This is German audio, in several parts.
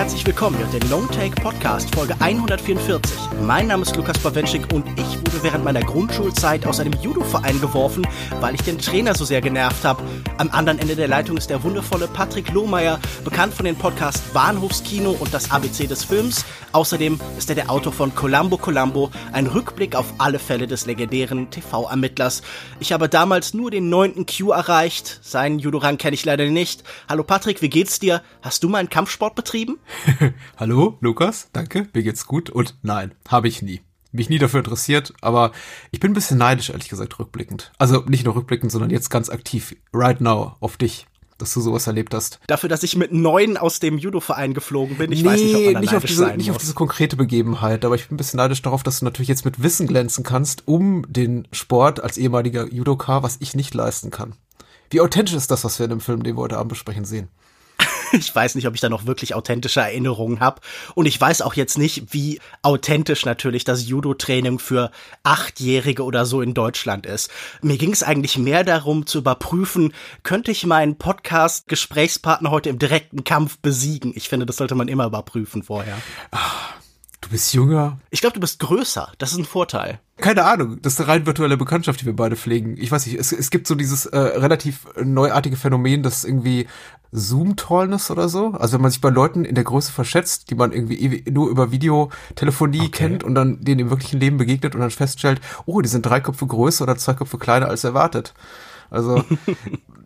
Herzlich willkommen hier den Long Take Podcast Folge 144. Mein Name ist Lukas Bawenschik und ich wurde während meiner Grundschulzeit aus einem Judo-Verein geworfen, weil ich den Trainer so sehr genervt habe. Am anderen Ende der Leitung ist der wundervolle Patrick Lohmeier, bekannt von den Podcasts Bahnhofskino und das ABC des Films. Außerdem ist er der Autor von Columbo Columbo, ein Rückblick auf alle Fälle des legendären TV-Ermittlers. Ich habe damals nur den neunten Q erreicht. Seinen Judo-Rang kenne ich leider nicht. Hallo Patrick, wie geht's dir? Hast du mal einen Kampfsport betrieben? Hallo, Lukas, danke, mir geht's gut und nein, habe ich nie. Mich nie dafür interessiert, aber ich bin ein bisschen neidisch, ehrlich gesagt, rückblickend. Also nicht nur rückblickend, sondern jetzt ganz aktiv, right now, auf dich dass du sowas erlebt hast. Dafür, dass ich mit neun aus dem Judo-Verein geflogen bin. Ich nee, weiß nicht, ob man nicht auf diese, nicht auf diese konkrete Begebenheit, aber ich bin ein bisschen neidisch darauf, dass du natürlich jetzt mit Wissen glänzen kannst, um den Sport als ehemaliger Judoka, was ich nicht leisten kann. Wie authentisch ist das, was wir in dem Film, den wir heute Abend besprechen, sehen? ich weiß nicht, ob ich da noch wirklich authentische Erinnerungen habe. Und ich weiß auch jetzt nicht, wie authentisch natürlich das Judo-Training für Achtjährige oder so in Deutschland ist. Mir ging es eigentlich mehr darum zu überprüfen, könnte ich meinen Podcast-Gesprächspartner heute im direkten Kampf besiegen? Ich finde, das sollte man immer überprüfen vorher. Ach, du bist jünger. Ich glaube, du bist größer. Das ist ein Vorteil. Keine Ahnung, das ist eine rein virtuelle Bekanntschaft, die wir beide pflegen. Ich weiß nicht, es, es gibt so dieses äh, relativ neuartige Phänomen, das irgendwie Zoom-Tallness oder so. Also wenn man sich bei Leuten in der Größe verschätzt, die man irgendwie nur über Videotelefonie okay. kennt und dann denen im wirklichen Leben begegnet und dann feststellt, oh, die sind drei Köpfe größer oder zwei Köpfe kleiner als erwartet. Also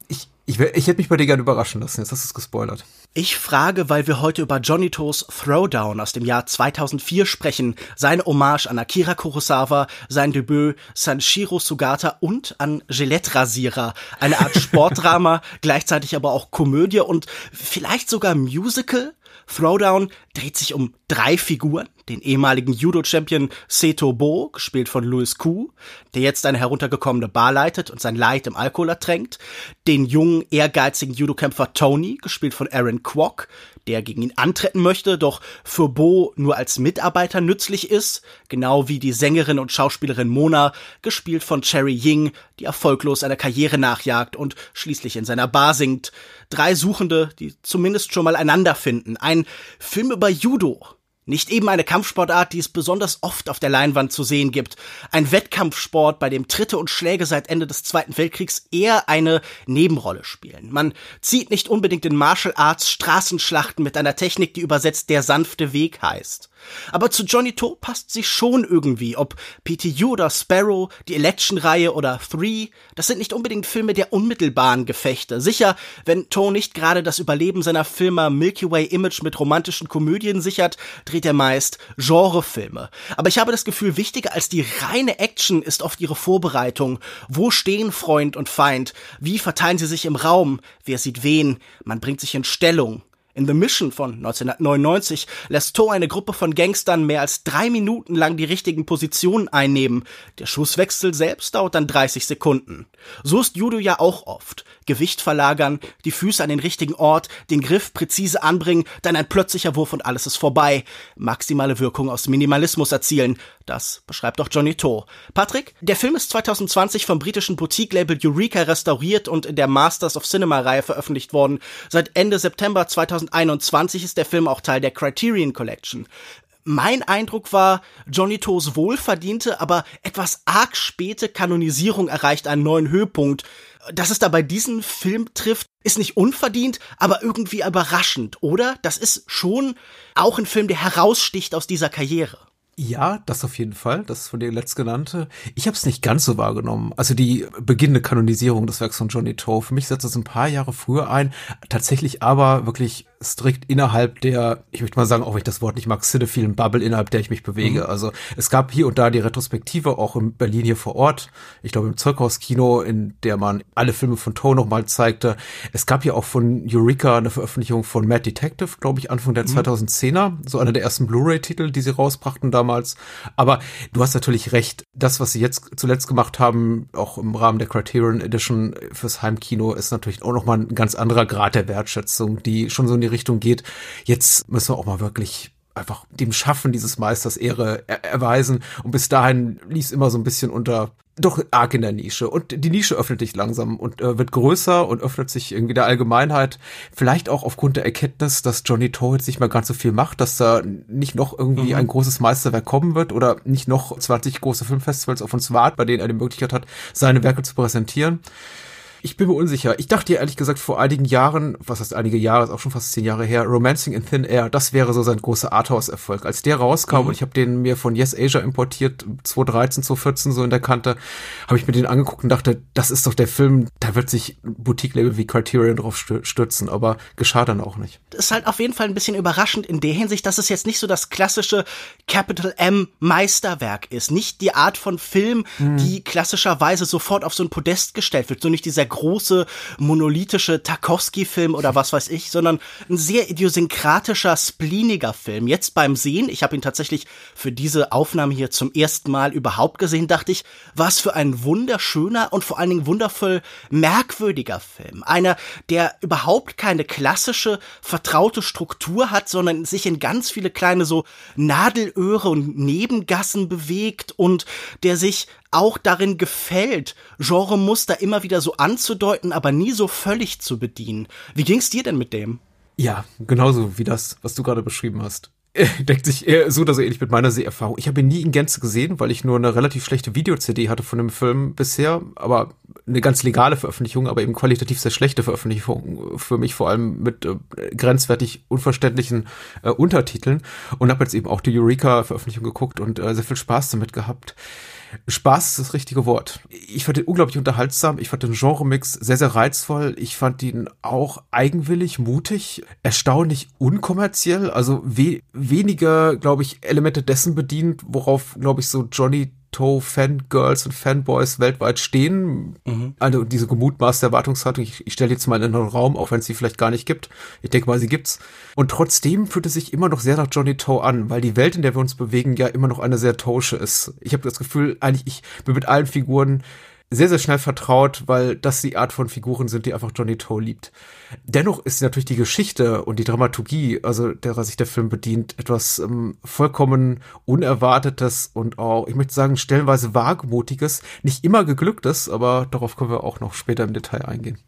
ich, ich, hätte mich bei dir gerne überraschen lassen. Jetzt hast du es gespoilert. Ich frage, weil wir heute über Johnny Toes Throwdown aus dem Jahr 2004 sprechen. Seine Hommage an Akira Kurosawa, sein Debüt Sanshiro Sugata und an Gillette Rasierer. Eine Art Sportdrama, gleichzeitig aber auch Komödie und vielleicht sogar Musical. Throwdown dreht sich um drei Figuren. Den ehemaligen Judo-Champion Seto Bo, gespielt von Louis Kuh, der jetzt eine heruntergekommene Bar leitet und sein Leid im Alkohol ertränkt. Den jungen, ehrgeizigen Judokämpfer Tony, gespielt von Aaron Kwok, der gegen ihn antreten möchte, doch für Bo nur als Mitarbeiter nützlich ist, genau wie die Sängerin und Schauspielerin Mona, gespielt von Cherry Ying, die erfolglos einer Karriere nachjagt und schließlich in seiner Bar singt. Drei Suchende, die zumindest schon mal einander finden. Ein Film über Judo, nicht eben eine Kampfsportart, die es besonders oft auf der Leinwand zu sehen gibt. Ein Wettkampfsport, bei dem Tritte und Schläge seit Ende des Zweiten Weltkriegs eher eine Nebenrolle spielen. Man zieht nicht unbedingt in Martial Arts Straßenschlachten mit einer Technik, die übersetzt der sanfte Weg heißt. Aber zu Johnny To passt sie schon irgendwie. Ob PTU oder Sparrow, die Election-Reihe oder Three, das sind nicht unbedingt Filme der unmittelbaren Gefechte. Sicher, wenn To nicht gerade das Überleben seiner Filme Milky Way Image mit romantischen Komödien sichert, dreht er meist Genrefilme. Aber ich habe das Gefühl, wichtiger als die reine Action ist oft ihre Vorbereitung. Wo stehen Freund und Feind? Wie verteilen sie sich im Raum? Wer sieht wen? Man bringt sich in Stellung. In The Mission von 1999 lässt Toe eine Gruppe von Gangstern mehr als drei Minuten lang die richtigen Positionen einnehmen. Der Schusswechsel selbst dauert dann 30 Sekunden. So ist Judo ja auch oft. Gewicht verlagern, die Füße an den richtigen Ort, den Griff präzise anbringen, dann ein plötzlicher Wurf und alles ist vorbei. Maximale Wirkung aus Minimalismus erzielen. Das beschreibt auch Johnny To. Patrick, der Film ist 2020 vom britischen Boutique-Label Eureka restauriert und in der Masters of Cinema-Reihe veröffentlicht worden. Seit Ende September 2021 ist der Film auch Teil der Criterion Collection. Mein Eindruck war, Johnny Toes wohlverdiente, aber etwas arg späte Kanonisierung erreicht einen neuen Höhepunkt. Dass es da bei diesem Film trifft, ist nicht unverdient, aber irgendwie überraschend, oder? Das ist schon auch ein Film, der heraussticht aus dieser Karriere. Ja, das auf jeden Fall, das von dir letztgenannte. Ich habe es nicht ganz so wahrgenommen. Also die beginnende Kanonisierung des Werks von Johnny Toe. Für mich setzt es ein paar Jahre früher ein, tatsächlich aber wirklich strikt innerhalb der, ich möchte mal sagen, auch wenn ich das Wort nicht mag, cinephilen Bubble, innerhalb der ich mich bewege. Mhm. Also es gab hier und da die Retrospektive, auch in Berlin hier vor Ort, ich glaube im Zeughauskino, in der man alle Filme von Toe nochmal zeigte. Es gab hier auch von Eureka eine Veröffentlichung von Mad Detective, glaube ich, Anfang der mhm. 2010er, so einer der ersten Blu-ray-Titel, die sie rausbrachten damals. Aber du hast natürlich recht, das, was sie jetzt zuletzt gemacht haben, auch im Rahmen der Criterion Edition fürs Heimkino, ist natürlich auch nochmal ein ganz anderer Grad der Wertschätzung, die schon so in die Richtung geht. Jetzt müssen wir auch mal wirklich einfach dem Schaffen dieses Meisters Ehre er erweisen. Und bis dahin lief immer so ein bisschen unter doch arg in der Nische. Und die Nische öffnet sich langsam und äh, wird größer und öffnet sich irgendwie der Allgemeinheit. Vielleicht auch aufgrund der Erkenntnis, dass Johnny jetzt nicht mehr ganz so viel macht, dass da nicht noch irgendwie mhm. ein großes Meisterwerk kommen wird oder nicht noch 20 große Filmfestivals auf uns warten, bei denen er die Möglichkeit hat, seine Werke zu präsentieren. Ich bin mir unsicher. Ich dachte ja ehrlich gesagt vor einigen Jahren, was heißt einige Jahre, ist auch schon fast zehn Jahre her, Romancing in Thin Air, das wäre so sein großer Arthouse-Erfolg. Als der rauskam mhm. und ich habe den mir von Yes Asia importiert, 2013, 2014 so in der Kante, habe ich mir den angeguckt und dachte, das ist doch der Film, da wird sich Boutique-Label wie Criterion drauf stürzen, aber geschah dann auch nicht. Das ist halt auf jeden Fall ein bisschen überraschend in der Hinsicht, dass es jetzt nicht so das klassische Capital M Meisterwerk ist. Nicht die Art von Film, mhm. die klassischerweise sofort auf so ein Podest gestellt wird, so nicht dieser große monolithische Tarkovsky-Film oder was weiß ich, sondern ein sehr idiosynkratischer, spleeniger Film. Jetzt beim Sehen, ich habe ihn tatsächlich für diese Aufnahme hier zum ersten Mal überhaupt gesehen, dachte ich, was für ein wunderschöner und vor allen Dingen wundervoll merkwürdiger Film. Einer, der überhaupt keine klassische, vertraute Struktur hat, sondern sich in ganz viele kleine so Nadelöhre und Nebengassen bewegt und der sich auch darin gefällt, Genremuster immer wieder so anzudeuten, aber nie so völlig zu bedienen. Wie ging's dir denn mit dem? Ja, genauso wie das, was du gerade beschrieben hast. deckt sich eher so oder so ähnlich mit meiner Seherfahrung. Ich habe ihn nie in Gänze gesehen, weil ich nur eine relativ schlechte Video-CD hatte von dem Film bisher, aber eine ganz legale Veröffentlichung, aber eben qualitativ sehr schlechte Veröffentlichung für mich, vor allem mit äh, grenzwertig unverständlichen äh, Untertiteln und habe jetzt eben auch die Eureka-Veröffentlichung geguckt und äh, sehr viel Spaß damit gehabt. Spaß ist das richtige Wort. Ich fand ihn unglaublich unterhaltsam. Ich fand den Genremix sehr, sehr reizvoll. Ich fand ihn auch eigenwillig, mutig, erstaunlich unkommerziell. Also we weniger, glaube ich, Elemente dessen bedient, worauf, glaube ich, so Johnny Toe-Fangirls und Fanboys weltweit stehen. Mhm. Also diese gemutmaßte Erwartungshaltung, ich, ich stelle jetzt mal in den Raum, auch wenn es sie vielleicht gar nicht gibt. Ich denke mal, sie gibt's. Und trotzdem fühlt es sich immer noch sehr nach Johnny Toe an, weil die Welt, in der wir uns bewegen, ja immer noch eine sehr Tosche ist. Ich habe das Gefühl, eigentlich, ich bin mit allen Figuren sehr, sehr schnell vertraut, weil das die Art von Figuren sind, die einfach Johnny Toe liebt. Dennoch ist natürlich die Geschichte und die Dramaturgie, also derer sich der Film bedient, etwas ähm, vollkommen Unerwartetes und auch, ich möchte sagen, stellenweise wagemutiges, nicht immer geglücktes, aber darauf können wir auch noch später im Detail eingehen.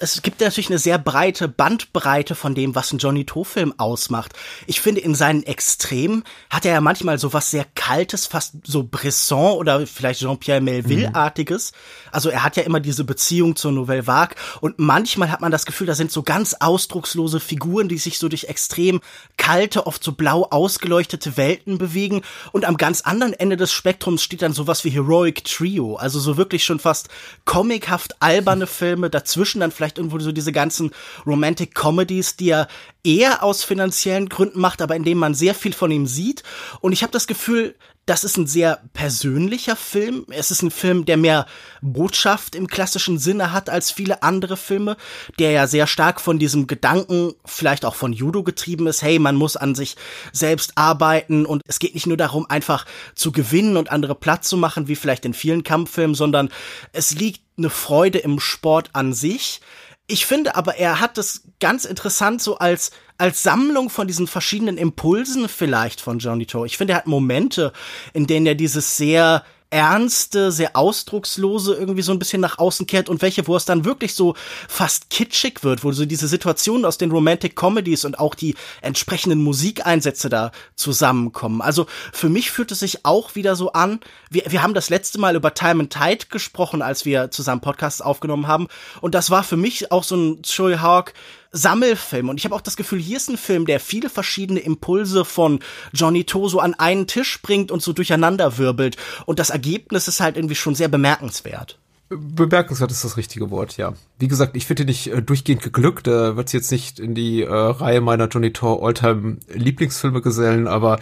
Es gibt natürlich eine sehr breite Bandbreite von dem, was ein Johnny To-Film ausmacht. Ich finde, in seinen Extremen hat er ja manchmal so was sehr Kaltes, fast so Bresson oder vielleicht Jean-Pierre Melville-artiges. Mhm. Also er hat ja immer diese Beziehung zur Nouvelle Vague und manchmal hat man das Gefühl, da sind so ganz ausdruckslose Figuren, die sich so durch extrem kalte, oft so blau ausgeleuchtete Welten bewegen und am ganz anderen Ende des Spektrums steht dann sowas wie Heroic Trio, also so wirklich schon fast comichaft alberne Filme Filme, dazwischen dann vielleicht irgendwo so diese ganzen Romantic Comedies, die er eher aus finanziellen Gründen macht, aber in man sehr viel von ihm sieht. Und ich habe das Gefühl, das ist ein sehr persönlicher Film. Es ist ein Film, der mehr Botschaft im klassischen Sinne hat als viele andere Filme, der ja sehr stark von diesem Gedanken, vielleicht auch von Judo getrieben ist, hey, man muss an sich selbst arbeiten und es geht nicht nur darum, einfach zu gewinnen und andere platt zu machen, wie vielleicht in vielen Kampffilmen, sondern es liegt eine Freude im Sport an sich. Ich finde aber, er hat es ganz interessant so als als Sammlung von diesen verschiedenen Impulsen vielleicht von Johnny Toe. Ich finde, er hat Momente, in denen er dieses sehr ernste, sehr ausdruckslose irgendwie so ein bisschen nach außen kehrt und welche, wo es dann wirklich so fast kitschig wird, wo so diese Situationen aus den Romantic Comedies und auch die entsprechenden Musikeinsätze da zusammenkommen. Also für mich fühlt es sich auch wieder so an, wir, wir haben das letzte Mal über Time and Tide gesprochen, als wir zusammen Podcasts aufgenommen haben und das war für mich auch so ein Choi Hawk Sammelfilm. Und ich habe auch das Gefühl, hier ist ein Film, der viele verschiedene Impulse von Johnny Toso an einen Tisch bringt und so durcheinander wirbelt. Und das Ergebnis ist halt irgendwie schon sehr bemerkenswert. Bemerkenswert ist das richtige Wort, ja. Wie gesagt, ich finde nicht äh, durchgehend geglückt. Da wird jetzt nicht in die äh, Reihe meiner Johnny Tor Alltime Lieblingsfilme gesellen, aber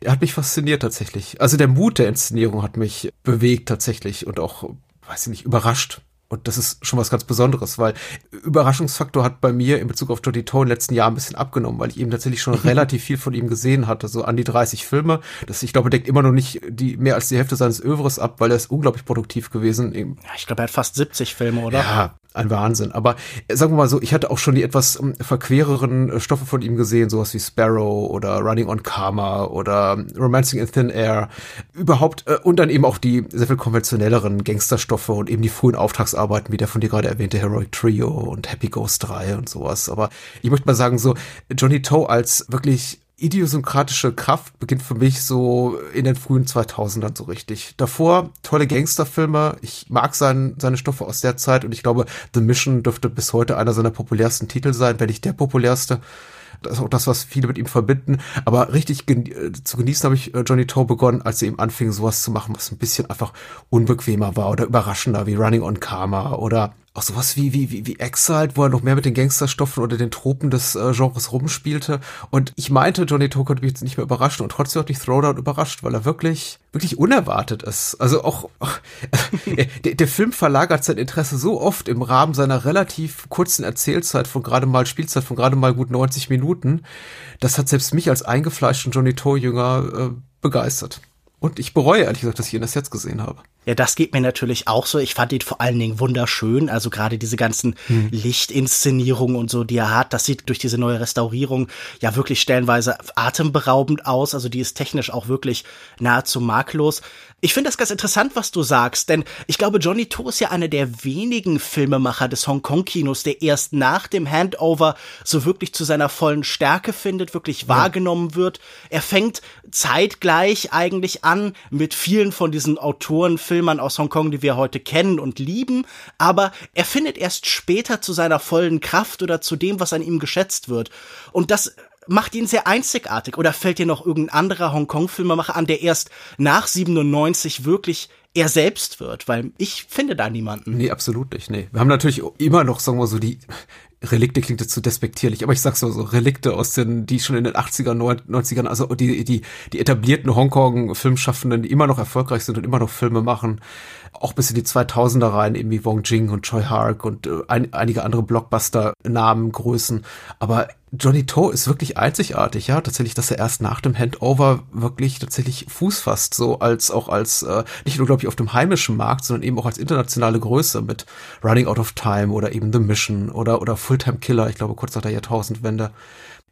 er hat mich fasziniert tatsächlich. Also der Mut der Inszenierung hat mich bewegt tatsächlich und auch, weiß ich nicht, überrascht. Und das ist schon was ganz Besonderes, weil Überraschungsfaktor hat bei mir in Bezug auf Jodie Toe in den letzten Jahren ein bisschen abgenommen, weil ich eben tatsächlich schon relativ viel von ihm gesehen hatte, so an die 30 Filme. Das, ich glaube, deckt immer noch nicht die, mehr als die Hälfte seines Övres ab, weil er ist unglaublich produktiv gewesen. Ja, ich glaube, er hat fast 70 Filme, oder? Ja, ein Wahnsinn. Aber sagen wir mal so, ich hatte auch schon die etwas ähm, verquereren äh, Stoffe von ihm gesehen, sowas wie Sparrow oder Running on Karma oder ähm, Romancing in Thin Air. Überhaupt, äh, und dann eben auch die sehr viel konventionelleren Gangsterstoffe und eben die frühen Auftragsarbeiten, wie der von dir gerade erwähnte Heroic Trio und Happy Ghost 3 und sowas. Aber ich möchte mal sagen, so Johnny Toe als wirklich idiosynkratische Kraft beginnt für mich so in den frühen 2000ern so richtig. Davor tolle Gangsterfilme. Ich mag sein, seine Stoffe aus der Zeit und ich glaube, The Mission dürfte bis heute einer seiner populärsten Titel sein, wenn nicht der populärste. Das ist auch das, was viele mit ihm verbinden. Aber richtig gen äh, zu genießen habe ich äh, Johnny Toe begonnen, als er eben anfing, sowas zu machen, was ein bisschen einfach unbequemer war oder überraschender, wie Running on Karma oder auch sowas wie, wie, wie, wie Exiled, wo er noch mehr mit den Gangsterstoffen oder den Tropen des äh, Genres rumspielte. Und ich meinte, Johnny Toe konnte mich jetzt nicht mehr überraschen und trotzdem hat mich Throwdown überrascht, weil er wirklich, wirklich unerwartet ist. Also auch, der, der Film verlagert sein Interesse so oft im Rahmen seiner relativ kurzen Erzählzeit von gerade mal Spielzeit von gerade mal gut 90 Minuten. Das hat selbst mich als eingefleischten Johnny Toe-Jünger äh, begeistert. Und ich bereue ehrlich gesagt, dass ich ihn das jetzt gesehen habe. Ja, das geht mir natürlich auch so. Ich fand ihn vor allen Dingen wunderschön. Also gerade diese ganzen hm. Lichtinszenierungen und so, die er hat, das sieht durch diese neue Restaurierung ja wirklich stellenweise atemberaubend aus. Also die ist technisch auch wirklich nahezu makellos. Ich finde das ganz interessant, was du sagst, denn ich glaube, Johnny To ist ja einer der wenigen Filmemacher des Hongkong-Kinos, der erst nach dem Handover so wirklich zu seiner vollen Stärke findet, wirklich ja. wahrgenommen wird. Er fängt zeitgleich eigentlich an mit vielen von diesen Autorenfilmern aus Hongkong, die wir heute kennen und lieben, aber er findet erst später zu seiner vollen Kraft oder zu dem, was an ihm geschätzt wird. Und das macht ihn sehr einzigartig. Oder fällt dir noch irgendein anderer Hongkong-Filmemacher an, der erst nach 97 wirklich er selbst wird? Weil ich finde da niemanden. Nee, absolut nicht. Nee. Wir haben natürlich immer noch, sagen wir so, die Relikte klingt jetzt zu despektierlich, aber ich sag's so, so Relikte aus den, die schon in den 80er, 90ern, also die, die, die etablierten Hongkong-Filmschaffenden, die immer noch erfolgreich sind und immer noch Filme machen, auch bis in die 2000er rein, eben wie Wong Jing und Choi Hark und äh, ein, einige andere Blockbuster-Namen, Größen. Aber Johnny Toe ist wirklich einzigartig, ja, tatsächlich, dass er erst nach dem Handover wirklich tatsächlich Fuß fasst, so als auch als äh, nicht nur glaube ich auf dem heimischen Markt, sondern eben auch als internationale Größe mit Running Out of Time oder eben The Mission oder oder Fulltime Killer, ich glaube kurz nach der Jahrtausendwende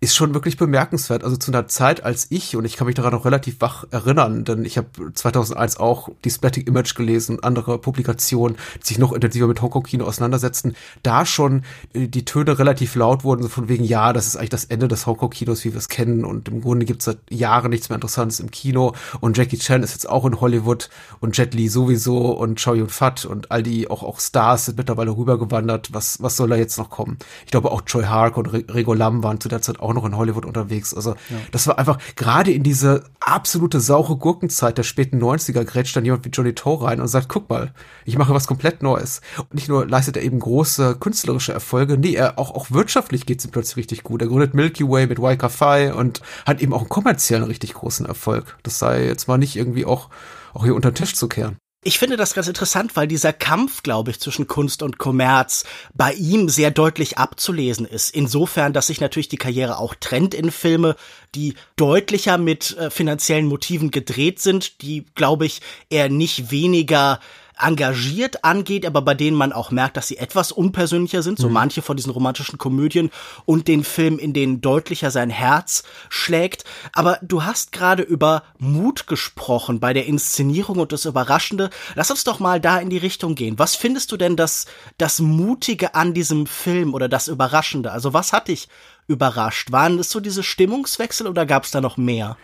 ist schon wirklich bemerkenswert. Also zu einer Zeit, als ich, und ich kann mich daran noch relativ wach erinnern, denn ich habe 2001 auch die Splatting Image gelesen, andere Publikationen, die sich noch intensiver mit Hongkong-Kino auseinandersetzten, da schon äh, die Töne relativ laut wurden, so von wegen, ja, das ist eigentlich das Ende des Hongkong-Kinos, wie wir es kennen, und im Grunde gibt es seit Jahren nichts mehr Interessantes im Kino, und Jackie Chan ist jetzt auch in Hollywood, und Jet Li sowieso, und Chow Yun-Fat, und all die auch, auch Stars sind mittlerweile rübergewandert, was, was soll da jetzt noch kommen? Ich glaube auch Choi Hark und Rego Lam waren zu der Zeit auch noch in Hollywood unterwegs. Also ja. das war einfach gerade in diese absolute saure Gurkenzeit der späten 90er grätscht dann jemand wie Johnny Toe rein und sagt, guck mal, ich mache was komplett Neues. Und nicht nur leistet er eben große künstlerische Erfolge, nee, er auch, auch wirtschaftlich geht es ihm plötzlich richtig gut. Er gründet Milky Way mit Waika Phi und hat eben auch einen kommerziellen richtig großen Erfolg. Das sei jetzt mal nicht irgendwie auch, auch hier unter den Tisch zu kehren ich finde das ganz interessant, weil dieser Kampf, glaube ich, zwischen Kunst und Kommerz bei ihm sehr deutlich abzulesen ist. Insofern, dass sich natürlich die Karriere auch trennt in Filme, die deutlicher mit äh, finanziellen Motiven gedreht sind, die, glaube ich, eher nicht weniger engagiert angeht, aber bei denen man auch merkt, dass sie etwas unpersönlicher sind, so mhm. manche von diesen romantischen Komödien und den Film, in denen deutlicher sein Herz schlägt. Aber du hast gerade über Mut gesprochen bei der Inszenierung und das Überraschende. Lass uns doch mal da in die Richtung gehen. Was findest du denn das, das Mutige an diesem Film oder das Überraschende? Also was hat dich überrascht? Waren es so diese Stimmungswechsel oder gab es da noch mehr?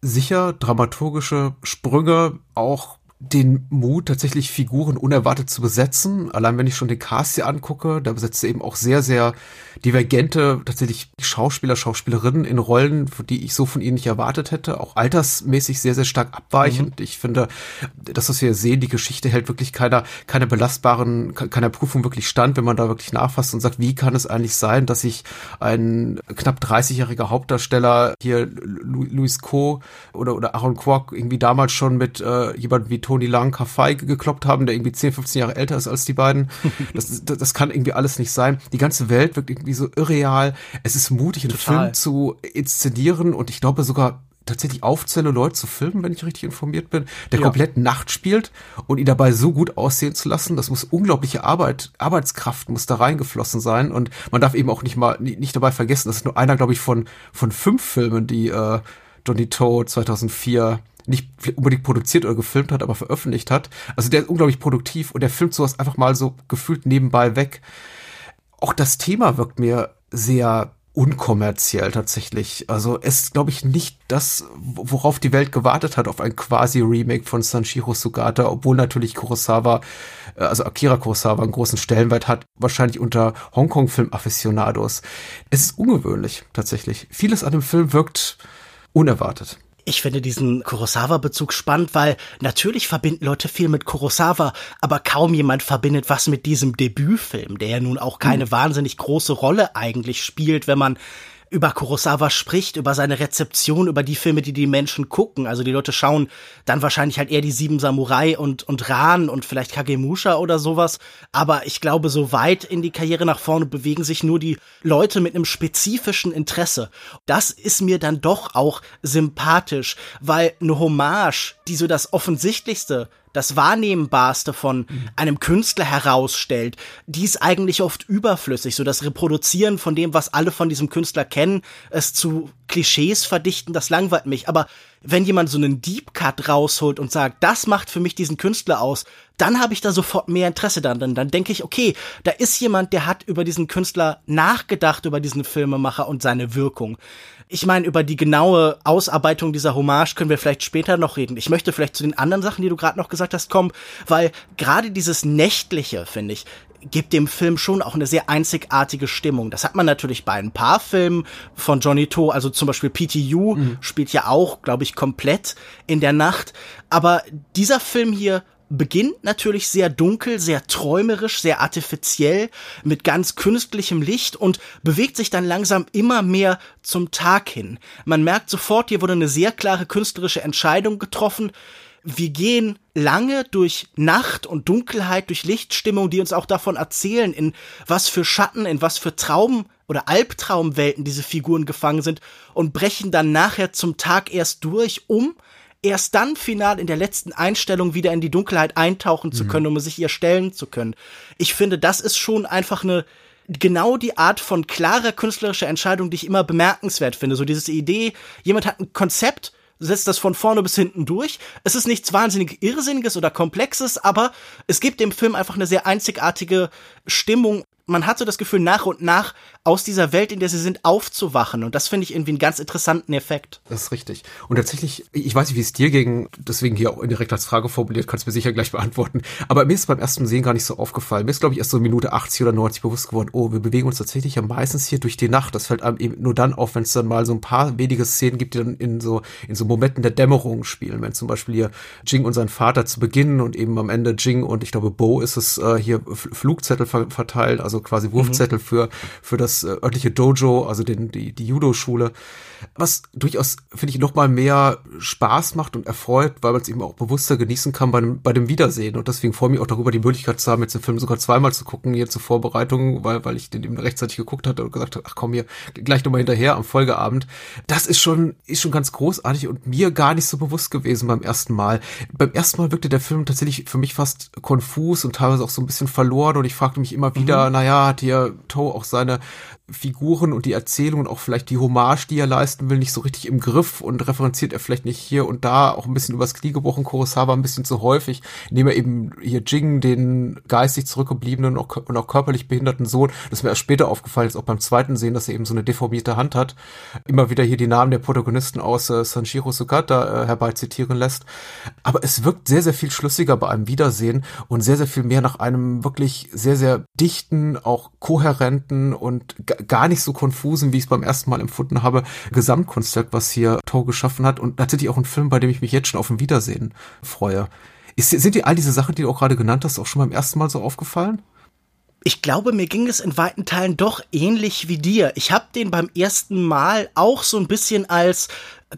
Sicher dramaturgische Sprünge, auch den Mut, tatsächlich Figuren unerwartet zu besetzen. Allein wenn ich schon den Cast hier angucke, da besetzt er eben auch sehr, sehr divergente, tatsächlich Schauspieler, Schauspielerinnen in Rollen, die ich so von ihnen nicht erwartet hätte. Auch altersmäßig sehr, sehr stark abweichend. Mhm. Ich finde, das, was wir sehen, die Geschichte hält wirklich keiner, keiner belastbaren, keiner Prüfung wirklich stand, wenn man da wirklich nachfasst und sagt, wie kann es eigentlich sein, dass sich ein knapp 30-jähriger Hauptdarsteller hier, Louis Co. oder, oder Aaron Kwok irgendwie damals schon mit äh, jemand wie Tony Lang Kaffei gekloppt haben, der irgendwie 10, 15 Jahre älter ist als die beiden. Das, das, das kann irgendwie alles nicht sein. Die ganze Welt wirkt irgendwie so irreal. Es ist mutig, einen Total. Film zu inszenieren und ich glaube sogar tatsächlich auf Celluloid zu filmen, wenn ich richtig informiert bin, der ja. komplett Nacht spielt und ihn dabei so gut aussehen zu lassen, das muss unglaubliche Arbeit, Arbeitskraft muss da reingeflossen sein und man darf eben auch nicht mal, nicht dabei vergessen, das ist nur einer, glaube ich, von, von fünf Filmen, die äh, Donny Toe 2004 nicht unbedingt produziert oder gefilmt hat, aber veröffentlicht hat. Also der ist unglaublich produktiv und der filmt sowas einfach mal so gefühlt nebenbei weg. Auch das Thema wirkt mir sehr unkommerziell tatsächlich. Also es ist, glaube ich, nicht das, worauf die Welt gewartet hat, auf ein quasi Remake von Sanshiro Sugata, obwohl natürlich Kurosawa, äh, also Akira Kurosawa einen großen Stellenwert hat, wahrscheinlich unter Hongkong-Film-Afficionados. Es ist ungewöhnlich, tatsächlich. Vieles an dem Film wirkt unerwartet. Ich finde diesen Kurosawa-Bezug spannend, weil natürlich verbinden Leute viel mit Kurosawa, aber kaum jemand verbindet was mit diesem Debütfilm, der ja nun auch keine mhm. wahnsinnig große Rolle eigentlich spielt, wenn man über Kurosawa spricht, über seine Rezeption, über die Filme, die die Menschen gucken. Also die Leute schauen dann wahrscheinlich halt eher die Sieben Samurai und, und Ran und vielleicht Kagemusha oder sowas. Aber ich glaube, so weit in die Karriere nach vorne bewegen sich nur die Leute mit einem spezifischen Interesse. Das ist mir dann doch auch sympathisch, weil eine Hommage, die so das Offensichtlichste das Wahrnehmbarste von einem Künstler herausstellt, die ist eigentlich oft überflüssig. So das Reproduzieren von dem, was alle von diesem Künstler kennen, es zu Klischees verdichten, das langweilt mich. Aber wenn jemand so einen Deep Cut rausholt und sagt, das macht für mich diesen Künstler aus, dann habe ich da sofort mehr Interesse daran. Dann, dann denke ich, okay, da ist jemand, der hat über diesen Künstler nachgedacht, über diesen Filmemacher und seine Wirkung. Ich meine, über die genaue Ausarbeitung dieser Hommage können wir vielleicht später noch reden. Ich möchte vielleicht zu den anderen Sachen, die du gerade noch gesagt hast, kommen, weil gerade dieses Nächtliche, finde ich, gibt dem Film schon auch eine sehr einzigartige Stimmung. Das hat man natürlich bei ein paar Filmen von Johnny To, also zum Beispiel PTU mhm. spielt ja auch, glaube ich, komplett in der Nacht. Aber dieser Film hier beginnt natürlich sehr dunkel, sehr träumerisch, sehr artifiziell, mit ganz künstlichem Licht und bewegt sich dann langsam immer mehr zum Tag hin. Man merkt sofort, hier wurde eine sehr klare künstlerische Entscheidung getroffen. Wir gehen lange durch Nacht und Dunkelheit, durch Lichtstimmung, die uns auch davon erzählen, in was für Schatten, in was für Traum oder Albtraumwelten diese Figuren gefangen sind und brechen dann nachher zum Tag erst durch, um erst dann final in der letzten Einstellung wieder in die Dunkelheit eintauchen zu mhm. können, um sich ihr stellen zu können. Ich finde, das ist schon einfach eine genau die Art von klarer künstlerischer Entscheidung, die ich immer bemerkenswert finde. So diese Idee, jemand hat ein Konzept, setzt das von vorne bis hinten durch. Es ist nichts wahnsinnig Irrsinniges oder Komplexes, aber es gibt dem Film einfach eine sehr einzigartige Stimmung man hat so das Gefühl, nach und nach aus dieser Welt, in der sie sind, aufzuwachen. Und das finde ich irgendwie einen ganz interessanten Effekt. Das ist richtig. Und tatsächlich, ich weiß nicht, wie es dir ging, deswegen hier auch indirekt als Frage formuliert, kannst du mir sicher gleich beantworten. Aber mir ist beim ersten Sehen gar nicht so aufgefallen. Mir ist, glaube ich, erst so Minute 80 oder 90 bewusst geworden, oh, wir bewegen uns tatsächlich ja meistens hier durch die Nacht. Das fällt einem eben nur dann auf, wenn es dann mal so ein paar wenige Szenen gibt, die dann in so, in so Momenten der Dämmerung spielen. Wenn zum Beispiel hier Jing und sein Vater zu Beginn und eben am Ende Jing und ich glaube Bo ist es, äh, hier Flugzettel verteilen, also quasi Wurfzettel mhm. für, für das äh, örtliche Dojo, also den, die, die Judo-Schule was durchaus, finde ich, noch mal mehr Spaß macht und erfreut, weil man es eben auch bewusster genießen kann bei dem, bei dem Wiedersehen. Und deswegen freue ich mich auch darüber, die Möglichkeit zu haben, jetzt den Film sogar zweimal zu gucken, hier zur Vorbereitung, weil, weil ich den eben rechtzeitig geguckt hatte und gesagt habe, ach komm hier, gleich nochmal hinterher am Folgeabend. Das ist schon, ist schon ganz großartig und mir gar nicht so bewusst gewesen beim ersten Mal. Beim ersten Mal wirkte der Film tatsächlich für mich fast konfus und teilweise auch so ein bisschen verloren und ich fragte mich immer wieder, mhm. naja, hat hier Toe auch seine Figuren und die Erzählung und auch vielleicht die Hommage, die er leisten will, nicht so richtig im Griff und referenziert er vielleicht nicht hier und da auch ein bisschen übers Knie gebrochen, Kurosawa ein bisschen zu häufig, indem er eben hier Jing, den geistig zurückgebliebenen und auch körperlich behinderten Sohn, das ist mir erst später aufgefallen, ist auch beim zweiten Sehen, dass er eben so eine deformierte Hand hat, immer wieder hier die Namen der Protagonisten aus äh, Sanshiro Sugata äh, herbeizitieren lässt. Aber es wirkt sehr, sehr viel schlüssiger bei einem Wiedersehen und sehr, sehr viel mehr nach einem wirklich sehr, sehr dichten, auch kohärenten und gar nicht so konfusen, wie ich es beim ersten Mal empfunden habe, Gesamtkonzept, was hier Tor geschaffen hat und natürlich auch ein Film, bei dem ich mich jetzt schon auf ein Wiedersehen freue. Ist, sind dir all diese Sachen, die du auch gerade genannt hast, auch schon beim ersten Mal so aufgefallen? Ich glaube, mir ging es in weiten Teilen doch ähnlich wie dir. Ich habe den beim ersten Mal auch so ein bisschen als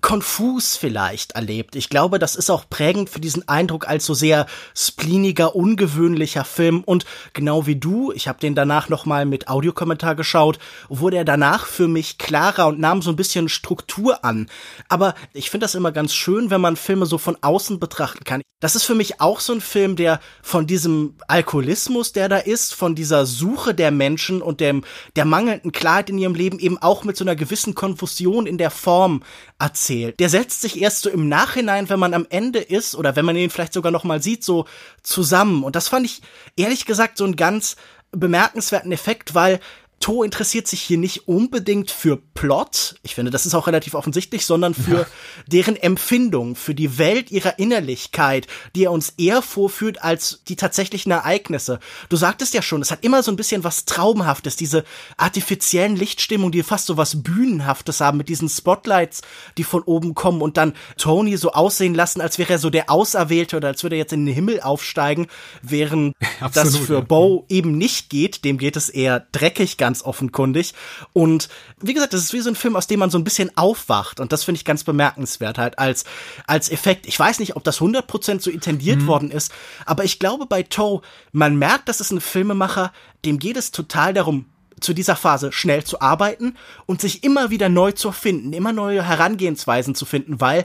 konfus vielleicht erlebt. Ich glaube, das ist auch prägend für diesen Eindruck als so sehr spleeniger, ungewöhnlicher Film. Und genau wie du, ich habe den danach nochmal mit Audiokommentar geschaut, wurde er danach für mich klarer und nahm so ein bisschen Struktur an. Aber ich finde das immer ganz schön, wenn man Filme so von außen betrachten kann. Das ist für mich auch so ein Film, der von diesem Alkoholismus, der da ist, von dieser Suche der Menschen und dem, der mangelnden Klarheit in ihrem Leben eben auch mit so einer gewissen Konfusion in der Form erzählt. Der setzt sich erst so im Nachhinein, wenn man am Ende ist oder wenn man ihn vielleicht sogar noch mal sieht, so zusammen. Und das fand ich ehrlich gesagt so einen ganz bemerkenswerten Effekt, weil To interessiert sich hier nicht unbedingt für Plot, ich finde, das ist auch relativ offensichtlich, sondern für ja. deren Empfindung, für die Welt ihrer Innerlichkeit, die er uns eher vorführt als die tatsächlichen Ereignisse. Du sagtest ja schon, es hat immer so ein bisschen was Traumhaftes, diese artifiziellen Lichtstimmung, die fast so was Bühnenhaftes haben mit diesen Spotlights, die von oben kommen und dann Tony so aussehen lassen, als wäre er so der Auserwählte oder als würde er jetzt in den Himmel aufsteigen, während Absolut, das für ja. Bo eben nicht geht, dem geht es eher dreckig ganz ganz offenkundig. Und wie gesagt, das ist wie so ein Film, aus dem man so ein bisschen aufwacht. Und das finde ich ganz bemerkenswert halt als, als Effekt. Ich weiß nicht, ob das 100% so intendiert mhm. worden ist, aber ich glaube bei Toe, man merkt, das ist ein Filmemacher, dem geht es total darum, zu dieser Phase schnell zu arbeiten und sich immer wieder neu zu finden, immer neue Herangehensweisen zu finden, weil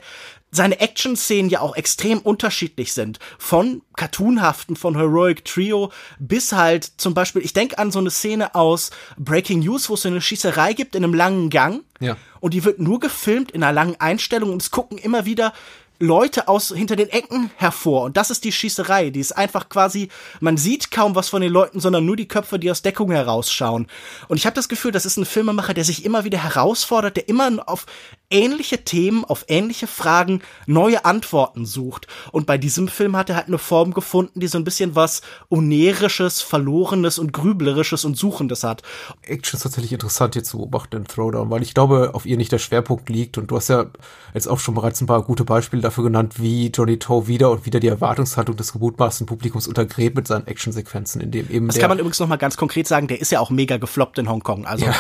seine Action-Szenen ja auch extrem unterschiedlich sind. Von cartoonhaften, von Heroic Trio bis halt zum Beispiel, ich denke an so eine Szene aus Breaking News, wo es so eine Schießerei gibt in einem langen Gang. Ja. Und die wird nur gefilmt in einer langen Einstellung und es gucken immer wieder Leute aus hinter den Ecken hervor. Und das ist die Schießerei. Die ist einfach quasi, man sieht kaum was von den Leuten, sondern nur die Köpfe, die aus Deckung herausschauen. Und ich habe das Gefühl, das ist ein Filmemacher, der sich immer wieder herausfordert, der immer auf ähnliche Themen, auf ähnliche Fragen neue Antworten sucht. Und bei diesem Film hat er halt eine Form gefunden, die so ein bisschen was Onerisches, Verlorenes und Grüblerisches und Suchendes hat. Action ist tatsächlich interessant hier zu beobachten in Throwdown, weil ich glaube, auf ihr nicht der Schwerpunkt liegt. Und du hast ja jetzt auch schon bereits ein paar gute Beispiele dafür genannt, wie Johnny Toe wieder und wieder die Erwartungshaltung des gemutmaßten Publikums untergräbt mit seinen Actionsequenzen, in dem eben. Das kann man übrigens noch mal ganz konkret sagen, der ist ja auch mega gefloppt in Hongkong. Also ja.